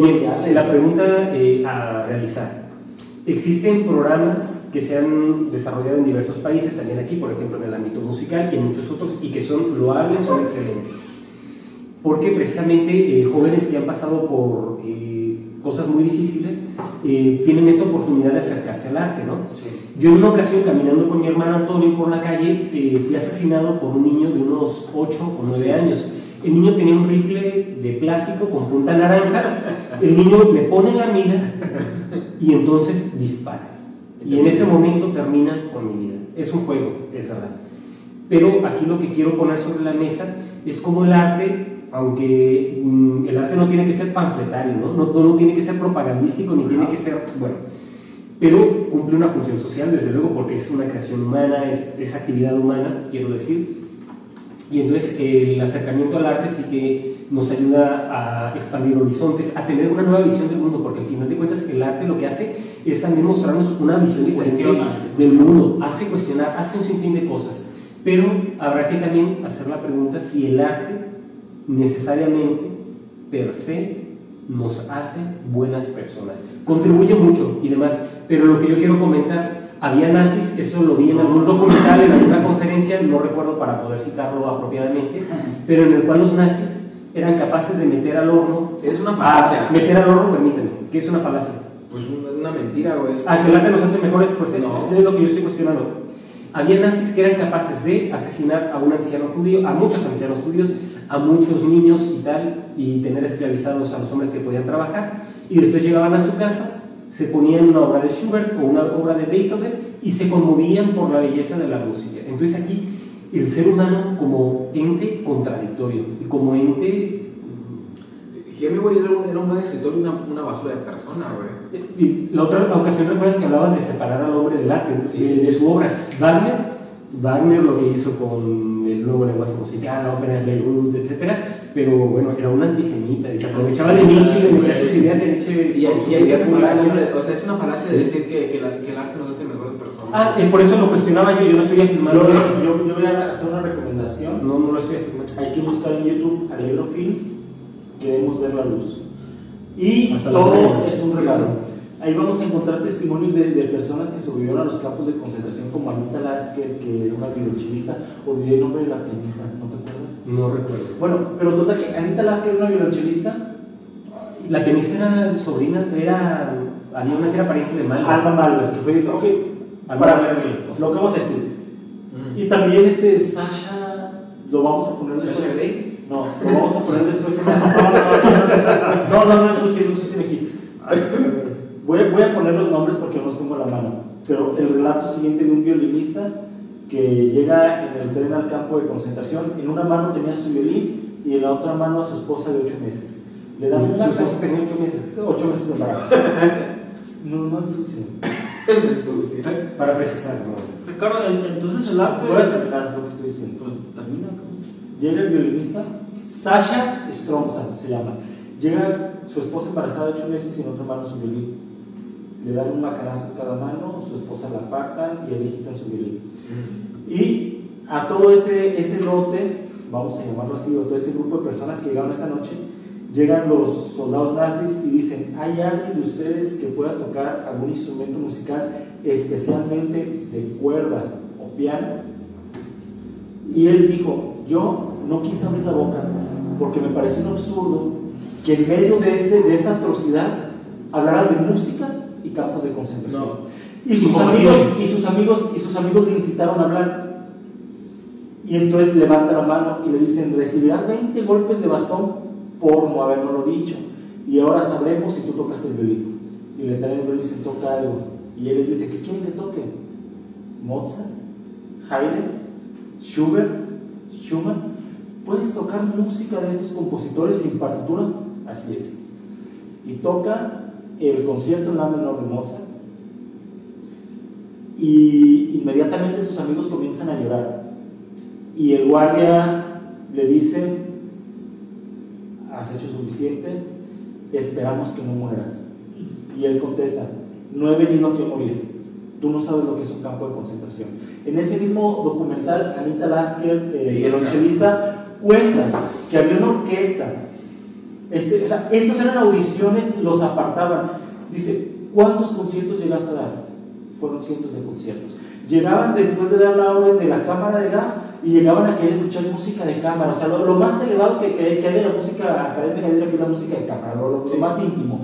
Bien, la pregunta eh, a realizar. Existen programas que se han desarrollado en diversos países, también aquí, por ejemplo, en el ámbito musical y en muchos otros, y que son loables, son excelentes. Porque precisamente eh, jóvenes que han pasado por eh, cosas muy difíciles eh, tienen esa oportunidad de acercarse al arte, ¿no? Yo en una ocasión, caminando con mi hermano Antonio por la calle, eh, fui asesinado por un niño de unos 8 o 9 años. El niño tenía un rifle de plástico con punta naranja. El niño me pone la mira y entonces dispara. Y en ese momento termina con mi vida. Es un juego, es verdad. Pero aquí lo que quiero poner sobre la mesa es como el arte, aunque mm, el arte no tiene que ser panfletario, ¿no? No, no tiene que ser propagandístico ni tiene que ser, bueno, pero cumple una función social, desde luego, porque es una creación humana, es, es actividad humana, quiero decir. Y entonces eh, el acercamiento al arte sí que nos ayuda a expandir horizontes, a tener una nueva visión del mundo, porque al final de cuentas el arte lo que hace es también mostrarnos una visión diferente del mundo, hace cuestionar, hace un sinfín de cosas. Pero habrá que también hacer la pregunta si el arte necesariamente, per se, nos hace buenas personas. Contribuye mucho y demás, pero lo que yo quiero comentar, había nazis, eso lo vi en algún documental, en alguna conferencia, no recuerdo para poder citarlo apropiadamente, pero en el cual los nazis eran capaces de meter al horno, Es una a falacia. meter al horno, permíteme, que es una falacia. Pues una, mentira, güey. Ah, que nos hace mejores, pues No. es lo que yo estoy cuestionando. Había nazis que eran capaces de asesinar a un anciano judío, a muchos ancianos judíos, a muchos niños y tal, y tener esclavizados a los hombres que podían trabajar, y después llegaban a su casa, se ponían una obra de Schubert o una obra de Beethoven y se conmovían por la belleza de la música. Entonces aquí el ser humano como ente contradictorio y como ente Hemingway era un, era un escritor y una, una basura de persona, güey. Y la otra ocasión recuerdas que hablabas de separar al hombre del arte, Sí. de, de su obra. Wagner, Wagner lo que hizo con el nuevo lenguaje musical, la ópera de Beirut, etc. Pero bueno, era un antisemita y se aprovechaba de Nietzsche y le metía sus ideas en Nietzsche. Y, y hay que ideas separar muy- siempre, o sea, es una falacia de decir que, que, la- que el arte nos hace mejores personas. Ah, eh, por eso lo cuestionaba yo, yo no estoy afirmando Yo, yo, yo voy a hacer una recomendación. No, no lo estoy afirmando. Hay que buscar en YouTube Alegro Films. Queremos ver la luz. Y Hasta todo es un regalo. Ahí vamos a encontrar testimonios de, de personas que sobrevivieron a los campos de concentración, como Anita Lasker, que era una violonchelista. Olvidé el nombre de la pianista, ¿no te acuerdas? No recuerdo. Bueno, pero total que Anita Lasker era una violonchelista. La pianista era sobrina, era. Había una que era pariente de Mal. Alma Mahler, que fue. Ok, Alma para Mahler era mi esposa. lo que vamos a decir. Ujú. Y también este Sasha, lo vamos a poner después. ¿Sasha Grey? No, lo vamos a poner después. No, no, no, no, no, no, eso sí, eso sí, aquí. voy, a, voy a poner los nombres porque no los tengo a la mano, pero el relato siguiente de un violinista que llega en el tren al campo de concentración, en una mano tenía su violín y en la otra mano a su esposa de ocho meses. Le dan Su esposa tenía ocho meses. ocho meses de embarazo. No, no ensucien. Para precisar, ¿no? Ricardo, en- entonces el arte. Voy a terminar lo que estoy diciendo. Pues termina. Llega el violinista, Sasha Stromsan se llama. Llega su esposa embarazada de 8 meses y en otra mano su violín. Le dan un macanazo en cada mano, su esposa la apartan y le quitan su violín. Y a todo ese, ese lote, vamos a llamarlo así, o todo ese grupo de personas que llegaron esa noche, llegan los soldados nazis y dicen, ¿hay alguien de ustedes que pueda tocar algún instrumento musical, especialmente de cuerda o piano? Y él dijo, yo no quise abrir la boca porque me pareció un absurdo que en medio de, este, de esta atrocidad hablaran de música y campos de concentración. Y sus, amigos, y, sus amigos, y sus amigos le incitaron a hablar. Y entonces levanta la mano y le dicen, recibirás 20 golpes de bastón por no habernoslo dicho. Y ahora sabremos si tú tocas el violín. Y le traen el violín y se toca algo. Y él les dice, ¿qué quieren que toque? Mozart, Haydn, Schubert, Schumann. ¿Puedes tocar música de esos compositores sin partitura? Así es. Y toca el concierto en la menor de Mozart. Y inmediatamente sus amigos comienzan a llorar. Y el guardia le dice, has hecho suficiente, esperamos que no mueras. Y él contesta, no he venido aquí a morir, tú no sabes lo que es un campo de concentración. En ese mismo documental, Anita Lasker, eh, violonchelista, cuenta que había una orquesta. Este, o sea, estas eran audiciones, los apartaban. Dice, ¿cuántos conciertos llegaste a dar? Fueron cientos de conciertos. Llegaban después de dar la orden de la cámara de gas y llegaban a querer escuchar música de cámara. O sea, lo, lo más elevado que, que, que hay de la música académica es que es la música de cámara, lo, lo- lo más íntimo.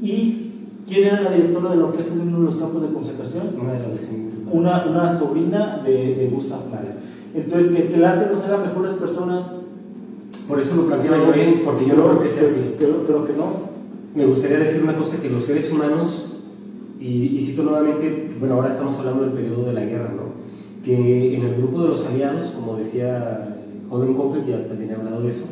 ¿Y quién era la directora de la orquesta de uno de los campos de concentración? Una de las descendientes. una, una sobrina de, de Gustav Mahler. Entonces, que, que el arte nos haga mejores personas. Por eso lo planteo yo bien, porque yo no creo que sea así. Creo, creo que no. Me gustaría decir una cosa, que los seres humanos, y, y cito nuevamente, bueno, ahora estamos hablando del periodo de la guerra, ¿no? Que en el grupo de los aliados, como decía Holden Kofeld, ya también he hablado de eso,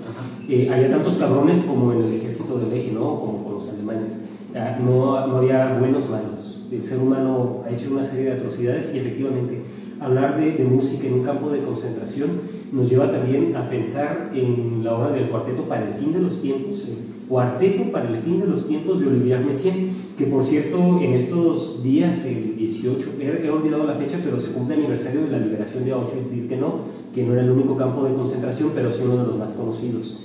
eh, había tantos cabrones como en el ejército del eje, ¿no? Como con los alemanes. Ah, No, no había buenos malos. El ser humano ha hecho una serie de atrocidades y efectivamente hablar de, de música en un campo de concentración nos lleva también a pensar en la obra del cuarteto para el fin de los tiempos. Cuarteto para el fin de los tiempos de Olivier Messiaen, que por cierto en estos días, el 18, he, he olvidado la fecha, pero se cumple el aniversario de la liberación de Auschwitz-Birkenau, que no era el único campo de concentración, pero sí uno de los más conocidos.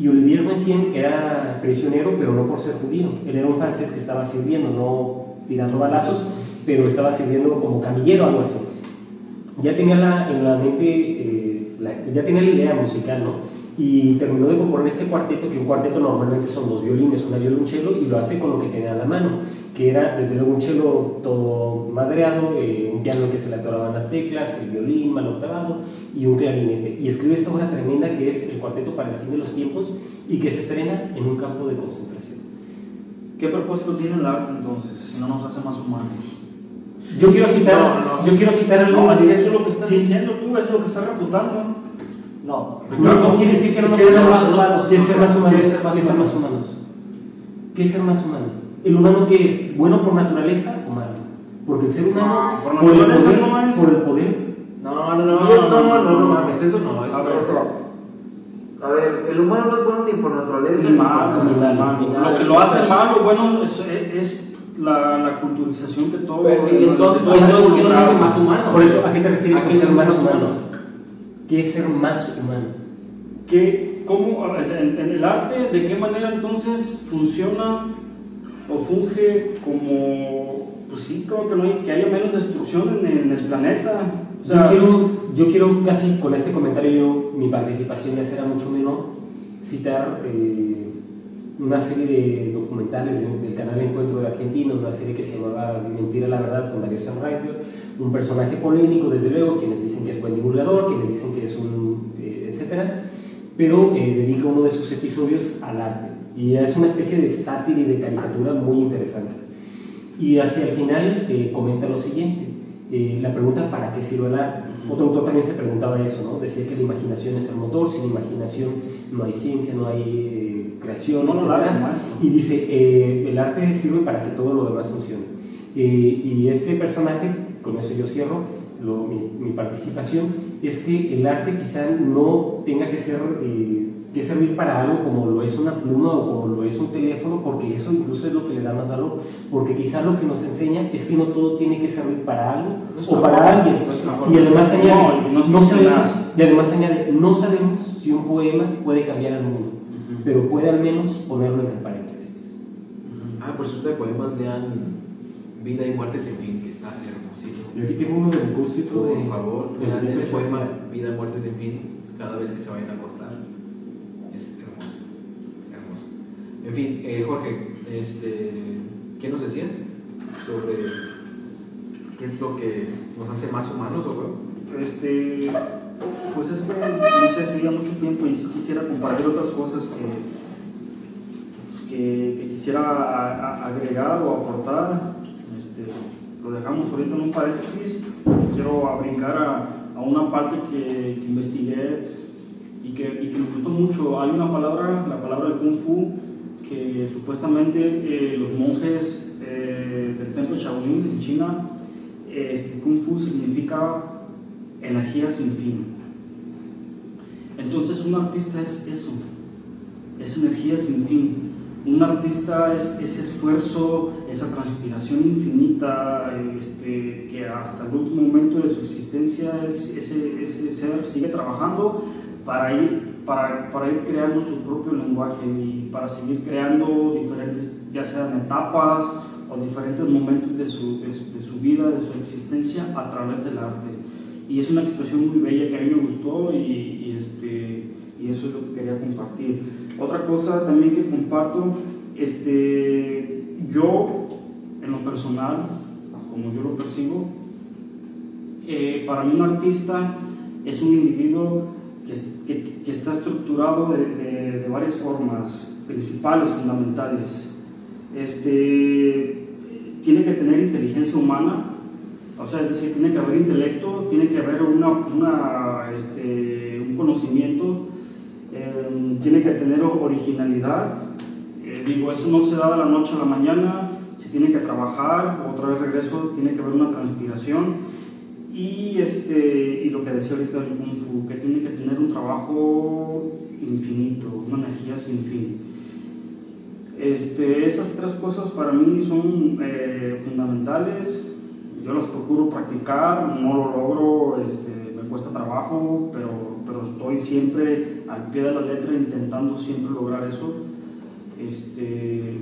Y Olivier Messiaen era prisionero, pero no por ser judío. Él era un francés que estaba sirviendo, no tirando balazos, pero estaba sirviendo como camillero, algo así. Ya tenía la, en la mente, eh, la- ya tenía la idea musical, ¿no? Y terminó de componer este cuarteto, que un cuarteto normalmente son dos violines, una violonchelo, y lo hace con lo que tenía a la mano, que era desde luego un cello todo madreado, eh, un piano que se le atoraban las teclas, el violín mal octavado y un clarinete. Y escribe esta obra tremenda que es el cuarteto para el fin de los tiempos y que se estrena en un campo de concentración. ¿Qué propósito tiene el arte entonces, si no nos hace más humanos? Yo quiero citar, No, no. yo quiero citar algo. No, es que eso es lo que estás Sí. diciendo tú, eso es lo que estás refutando. No. No, no quiere decir que no nos Quiere ser más humanos. Quiere ser más humanos. Quiere ser más ¿Qué es ser más humanos? ¿Qué es ser más humano? ¿El humano qué es? ¿Bueno por naturaleza o malo? Porque el ser humano, No, por por, el poder, no es- por el poder, No, no, no, no, no, no, no mames, eso no. Eso A ver. no. A ver, el humano no es bueno ni por naturaleza ni malo, ni malo, malo. ni nada. Lo que lo hace malo, bueno, es, es la, la culturización que todo. Pero, y entonces, entonces, ¿qué nos hace más humanos? Por eso, ¿a qué te refieres ¿A con ser más humano? ¿Qué es ser más humano? ¿Qué, cómo, en, en el arte, de qué manera entonces funciona o funge como, pues sí, como que, no hay- que haya menos destrucción en, en el planeta? O sea, yo, quiero, yo quiero casi con este comentario, yo, mi participación ya será mucho menor, citar eh, una serie de documentales de- del canal Encuentro de Argentina, una serie que se llamaba Mentira la Verdad con Darío Sanreisberg, un personaje polémico, desde luego, quienes dicen que es buen divulgador, quienes dicen que es un, eh, etcétera, pero eh, dedica uno de sus episodios al arte. Y es una especie de sátira y de caricatura muy interesante. Y hacia el final eh, comenta lo siguiente, eh, la pregunta ¿para qué sirve el arte? Otro autor también se preguntaba eso, ¿no? Decía que la imaginación es el motor, sin imaginación no hay ciencia, no hay eh, creación, No, no, etcétera. maestro. Y dice, eh, el arte sirve para que todo lo demás funcione. Y este personaje, con eso yo cierro lo- mi, mi participación, es que el arte quizá no tenga que ser... eh, que servir para algo como lo es una pluma o como lo es un teléfono, porque eso incluso es lo que le da más valor, porque quizá lo que nos enseña es que no todo tiene que servir para algo No o para forma, alguien. no Y además añade, No, sabemos, y además añade, no sabemos si un poema puede cambiar al mundo, pero puede al menos ponerlo entre paréntesis. Ah, por cierto, de poemas lean Vida y Muerte sin fin, que está Yo aquí tengo uno del Cúspito Por de... favor, Felipe ese poema Vida Muerte sin fin cada vez que se vayan a acostar. Es hermoso, hermoso. En fin, eh, Jorge, este, ¿qué nos decías sobre qué es lo que nos hace más humanos o qué? Este, pues es que, no sé, sería mucho tiempo y si quisiera compartir otras cosas que, que, que quisiera a- a- agregar o aportar. Este, lo dejamos ahorita en un paréntesis. Quiero brincar a, a una parte que, que investigué y que, y que me gustó mucho. Hay una palabra, la palabra del Kung Fu, que supuestamente eh, los monjes eh, del templo Shaolin en China, este, Kung Fu significa energía sin fin. Entonces un artista es eso, es energía sin fin. Un artista es ese esfuerzo, esa transpiración infinita, este, que hasta el último momento de su existencia es, ese, ser sigue trabajando para ir, para, ir creando su propio lenguaje y para seguir creando diferentes, ya sean etapas o diferentes momentos de su, de su, vida, de su existencia a través del arte. Y es una expresión muy bella que a mí me gustó y este, y eso es lo que quería compartir. Otra cosa también que comparto, este, yo en lo personal, como yo lo percibo, eh, para mí un artista es un individuo que, que, está estructurado de, de, varias formas principales, fundamentales. Este, tiene que tener inteligencia humana, o sea, es decir, tiene que haber intelecto, tiene que haber una, este, un conocimiento, tiene que tener originalidad. Eh, digo, eso no se da de la noche a la mañana, se tiene que trabajar, otra vez regreso, tiene que haber una transpiración. Y, este, y lo que decía ahorita el Kung Fu, que tiene que tener un trabajo infinito, una energía sin fin. Este, esas tres cosas para mí son eh, fundamentales yo las procuro practicar, no lo logro, este, me cuesta trabajo, pero, pero estoy siempre al pie de la letra intentando siempre lograr eso. Este,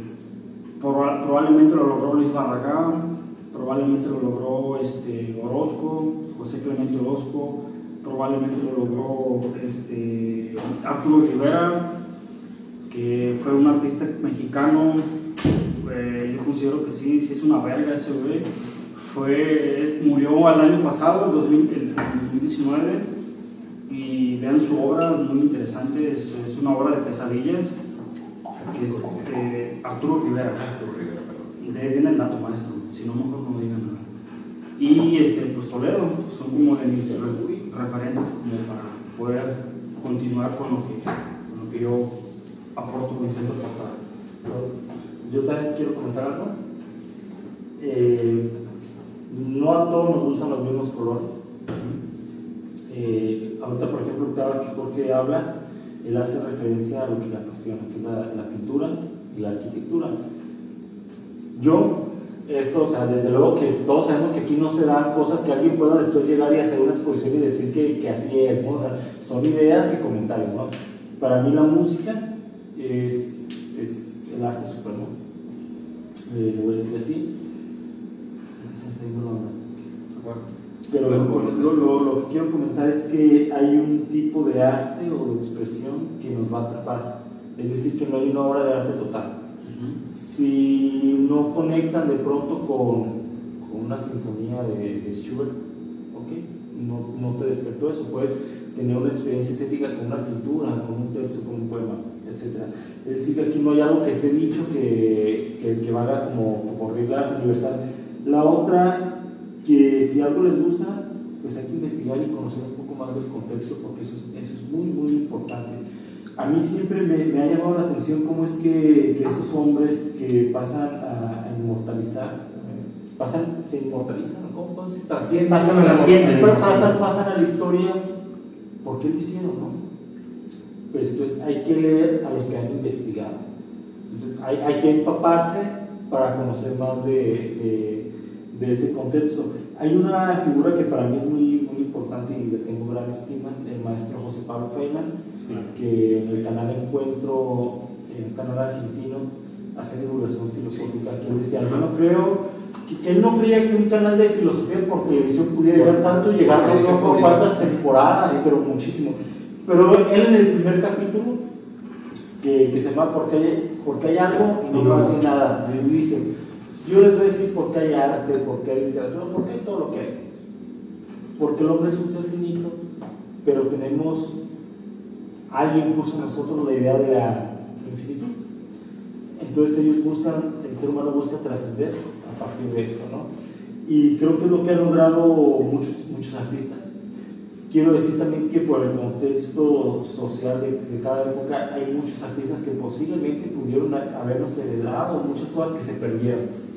proba- probablemente lo logró Luis Barragán, probablemente lo logró este, Orozco, José Clemente Orozco, probablemente lo logró este, Arturo Rivera, que fue un artista mexicano, eh, yo considero que sí, sí es una verga ese güey. Fue, murió al año pasado, en 2000 en 2019, y vean su obra, muy interesante, es, es una obra de pesadillas, que es eh, Arturo Rivera. Arturo Rivera, perdón. De ahí viene el dato maestro, si no mejor no digan nada. Y este, pues Toledo, son como de mis re- referentes como para poder continuar con lo que, con lo que yo aporto, o intento aportar. Yo también quiero comentar algo. Eh, no a todos nos gustan los mismos colores. Eh, ahorita, por ejemplo, cada que Jorge habla, él hace referencia a lo que le apasiona, que es la, pintura y la arquitectura. Yo, esto, o sea, desde luego que todos sabemos que aquí no se dan cosas que alguien pueda después llegar y hacer una exposición y decir que, que así es, ¿no? O sea, son ideas y comentarios, ¿no? Para mí la música es, es el arte supremo. Eh, lo voy a decir así. Se Pero lo, lo- lo- lo que quiero comentar es que hay un tipo de arte o de expresión que nos va a atrapar. Es decir, que no hay una obra de arte total. Si no conectan de pronto con, con una sinfonía de, de Schubert, ¿ok? No, no te despertó eso. Puedes, tener una experiencia estética con una pintura, con un texto, con un poema, etc. Es decir, que aquí no hay algo que esté dicho que, que, que valga como, como regla universal. La otra, que si algo les gusta, pues hay que investigar y conocer un poco más del contexto, porque eso es, eso es muy, muy importante. A mí siempre me, me, ha llamado la atención cómo es que, que esos hombres que pasan a, a inmortalizar, eh, pasan, se inmortalizan, ¿cómo puedo decir? Trascienden, Pasan a la pasan, pasan, pasan a la historia, ¿por qué lo hicieron, no? Pues entonces hay que leer a los que han investigado. Entonces hay, hay que empaparse para conocer más de, de, de ese contexto. Hay una figura que para mí es muy, muy importante y le tengo gran estima, el maestro José Pablo Feynman, que en el canal Encuentro, en el canal argentino, hace divulgación filosófica, que él decía, yo no creo, él no creía que un canal de filosofía por televisión pudiera llegar tanto, llegar no por cuántas temporadas, pero muchísimo. Pero él en el primer capítulo, que, que se llama ¿Por qué hay, porque hay algo y no, no hace nada? Él dice, yo les voy a decir por qué hay arte, por qué hay literatura, por qué hay todo lo que hay. Porque el hombre es un ser finito, pero tenemos, alguien puso en nosotros la idea de la infinitud. Entonces ellos buscan, el ser humano busca trascender a partir de esto, ¿no? Y creo que es lo que han logrado muchos, muchos artistas. Quiero decir también que por el contexto social de, de, cada época hay muchos artistas que posiblemente pudieron habernos heredado muchas cosas que se perdieron.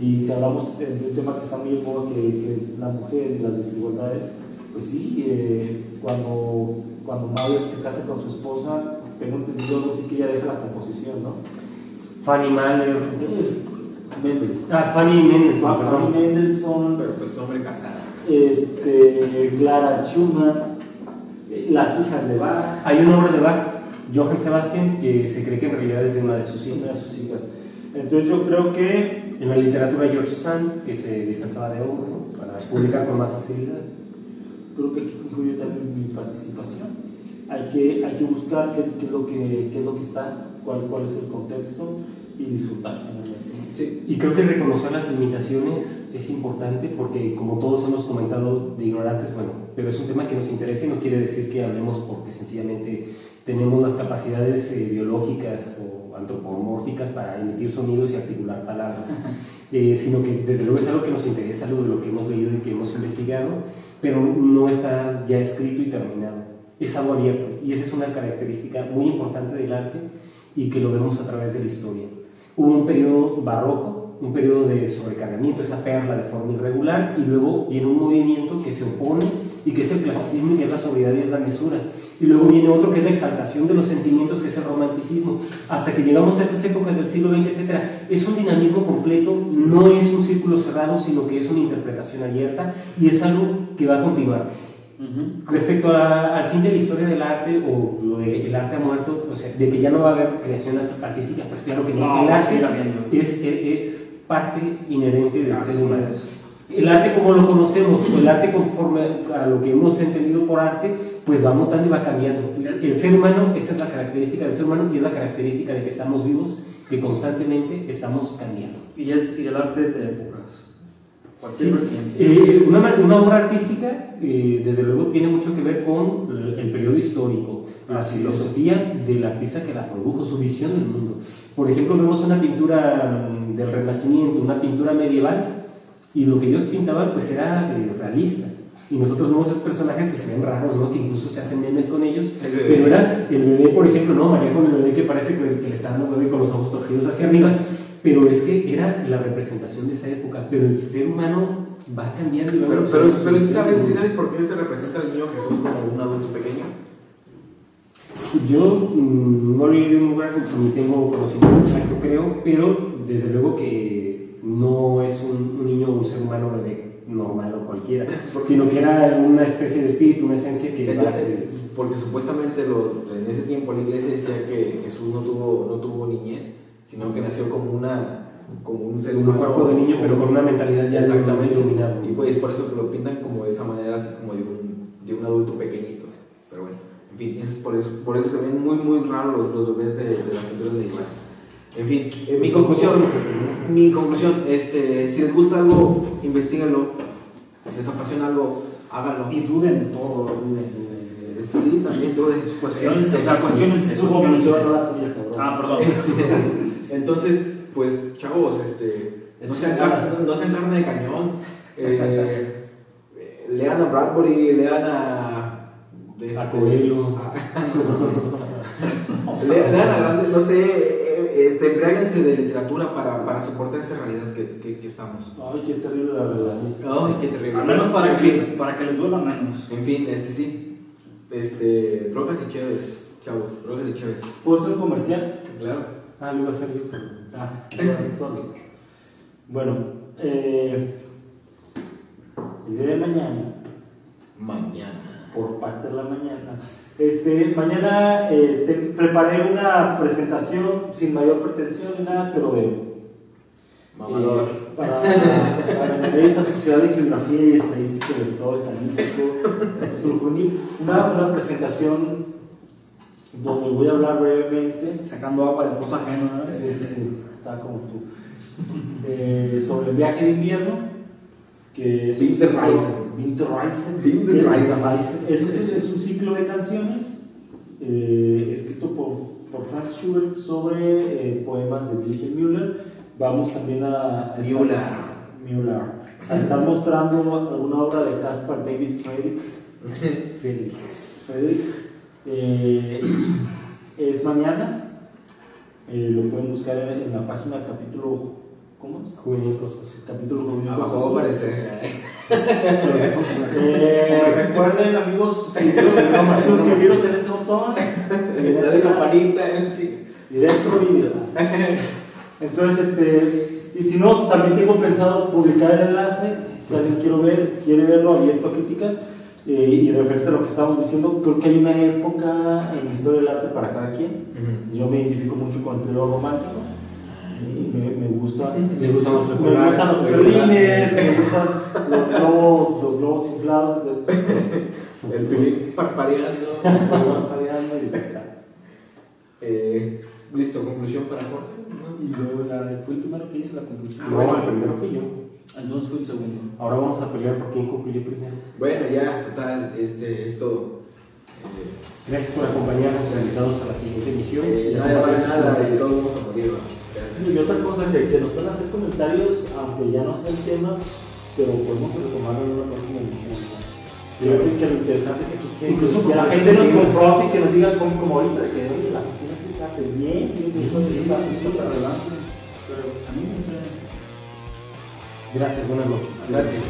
Y si hablamos de un tema que está muy en moda, que, que, es la mujer y las desigualdades, pues sí, eh, cuando, cuando Mabel se casa con su esposa, tengo entendido algo así que ella deja la composición, ¿no? Fanny Mahler. Eh, Mendelssohn. Ah, Fanny Mendelssohn. Fanny Mendelssohn. Pero pues hombre casada. Este, Clara Schumann, eh, Las hijas de Bach. Hay una obra de Bach, Johann Sebastian, que se cree que en realidad es de una de sus hijas. Una de sus hijas. Entonces yo creo que... En la literatura George Sand, que se disfrazaba de hombre, ¿no? para publicar con más facilidad. Creo que aquí concluye también mi participación. Hay que, hay que buscar qué, qué, es lo que, qué es lo que está, cuál, cuál es el contexto y disfrutar. Sí. Y creo que reconocer las limitaciones es importante porque como todos hemos comentado de ignorantes, bueno, pero es un tema que nos interesa y no quiere decir que hablemos porque sencillamente tenemos las capacidades eh, biológicas o antropomórficas para emitir sonidos y articular palabras, eh, sino que desde luego es algo que nos interesa, algo de lo que hemos leído y que hemos investigado, pero no está ya escrito y terminado, es algo abierto y esa es una característica muy importante del arte y que lo vemos a través de la historia. Hubo un periodo barroco, un periodo de sobrecargamiento, esa perla de forma irregular, y luego viene un movimiento que se opone y que es el clasicismo, que es la sobriedad y es la mesura. Y luego viene otro que es la exaltación de los sentimientos, que es el romanticismo, hasta que llegamos a estas épocas del siglo XX, etc. Es un dinamismo completo, no es un círculo cerrado, sino que es una interpretación abierta y es algo que va a continuar. Uh -huh. Respecto a, al fin de la historia del arte o lo de el arte ha muerto, o sea, de que ya no va a haber creación artística, pues claro que no. No, el arte sí, es, es, es, parte inherente del ser humano. El arte como lo conocemos, o el arte conforme a lo que hemos entendido por arte, pues va mutando y va cambiando. El ser humano, esa es la característica del ser humano y es la característica de que estamos vivos, que constantemente estamos cambiando. Y, es, y el arte es de épocas. Sí. Eh, una, una, obra artística, eh, desde luego, tiene mucho que ver con el, el periodo histórico, la Así filosofía es. del artista que la produjo, su visión del mundo. Por ejemplo, vemos una pintura mm, del Renacimiento, una pintura medieval, y lo que ellos pintaban pues era eh, realista. Y nosotros vemos esos personajes que se ven raros, ¿no? que incluso se hacen memes con ellos. Pero era el bebé, por ejemplo, ¿no? María con el bebé que parece que, que le está dando bebé con los ojos torcidos hacia arriba pero es que era la representación de esa época, pero el ser humano va cambiando y va Pero, pero, pero si sabes, sabes por qué se representa al niño Jesús como un adulto pequeño. Yo mmm, no lo he leído en un lugar ni tengo conocimiento exacto, creo, pero desde luego que no es un, un niño o un ser humano bebé normal o cualquiera, sino que era una especie de espíritu, una esencia que... Eh, eh, porque supuestamente lo, en ese tiempo la iglesia decía que Jesús no tuvo, no tuvo niñez, sino que nació como una como un ser humano. Un cuerpo de niño, pero con una mentalidad ya exactamente iluminada. Y pues por eso lo pintan como de esa manera, así como de un, de un adulto pequeñito. Pero bueno, en fin, es por, eso, por eso se ven muy, muy raros los, los bebés de, de las pinturas medievales. En fin, eh, mi conclusión, mi conclusión, este, si les gusta algo, investiguenlo. Si les apasiona algo, háganlo. Y duden todo, duden, duden. Sí, también todo eso. Cuestiones, o sea, cuestiones Su conclusión. Ah, perdón. Este, entonces, pues, chavos, este, no sean, no sean carne de cañón. Eh, lean a Bradbury, lean a. este, A Coelho. lean a grandes, no sé, este, embriáguense de literatura para, para soportar esa realidad que, que, que estamos. Ay, qué terrible la verdad. Ay, qué terrible. Al menos para En que, fin, para que les duela menos. En fin, este sí. Este, drogas y chéves, chavos, drogas y chéves. ¿Puedo ser comercial? Claro. Ah, lo iba a hacer yo, pero. Ah, bueno, bueno eh, el día de mañana, Mañana. por parte de la mañana, este, mañana eh, te- preparé una presentación sin mayor pretensión ni nada, pero de Mamador. Eh, para, para la Sociedad de Geografía y Estadística del Estado de Jalisco, una, una presentación donde voy a hablar brevemente Sacando agua de pozo ajeno, ¿no? Sí, sí, sí, está como tú. Eh, sobre el viaje de invierno, que es Winterreisen. Winterreisen. Winterreisen. Es, es, es un ciclo de canciones eh, escrito por, por Franz Schubert sobre eh, poemas de Wilhelm Müller. Vamos también a, Müller. Müller. A estar mostrando alguna obra de Caspar David Friedrich. Friedrich. Eh, es mañana. Eh, lo pueden buscar en, en la página capítulo. ¿Cómo es? Juvenil. Capítulo juvenil Abajo va a Cosas. aparecer. Eh, recuerden, amigos, suscribiros, suscribiros en este botón. y en Dale este campanita, y dentro video. Entonces, este, y si no, también tengo pensado publicar el enlace, si alguien quiere, ver, quiere verlo abierto a críticas, eh, y referente a lo que estábamos diciendo, creo que hay una época en la historia del arte para cada quien. Yo me identifico mucho con el periodo romántico, y me, me gusta. Le gusta mucho Me gustan los violines, me gustan los globos, los globos inflados, entonces, El pilín parpadeando. parpadeando y ya está. Eh, Listo, conclusión para Jorge. Yo la, fui el primero que hice la conclusión. Bueno, el primero fui yo. Entonces fui el segundo. Ahora vamos a pelear por quién concluyó primero. Bueno, ya, total, este es todo. Gracias por acompañarnos, invitados a la siguiente emisión. eh, nada más nada, y todos vamos a morir. Y otra cosa, que, que nos pueden hacer comentarios, aunque ya no sea el tema, pero podemos retomarlo en una próxima emisión. Yo creo que lo interesante es que, que, Incluso que la gente nos confronte y que nos diga como, como ahorita, que oye, la cocina sí está pues, bien, bien, bien, Eso sí, está súper. Pero a mí me sé. Gracias, buenas noches. Gracias.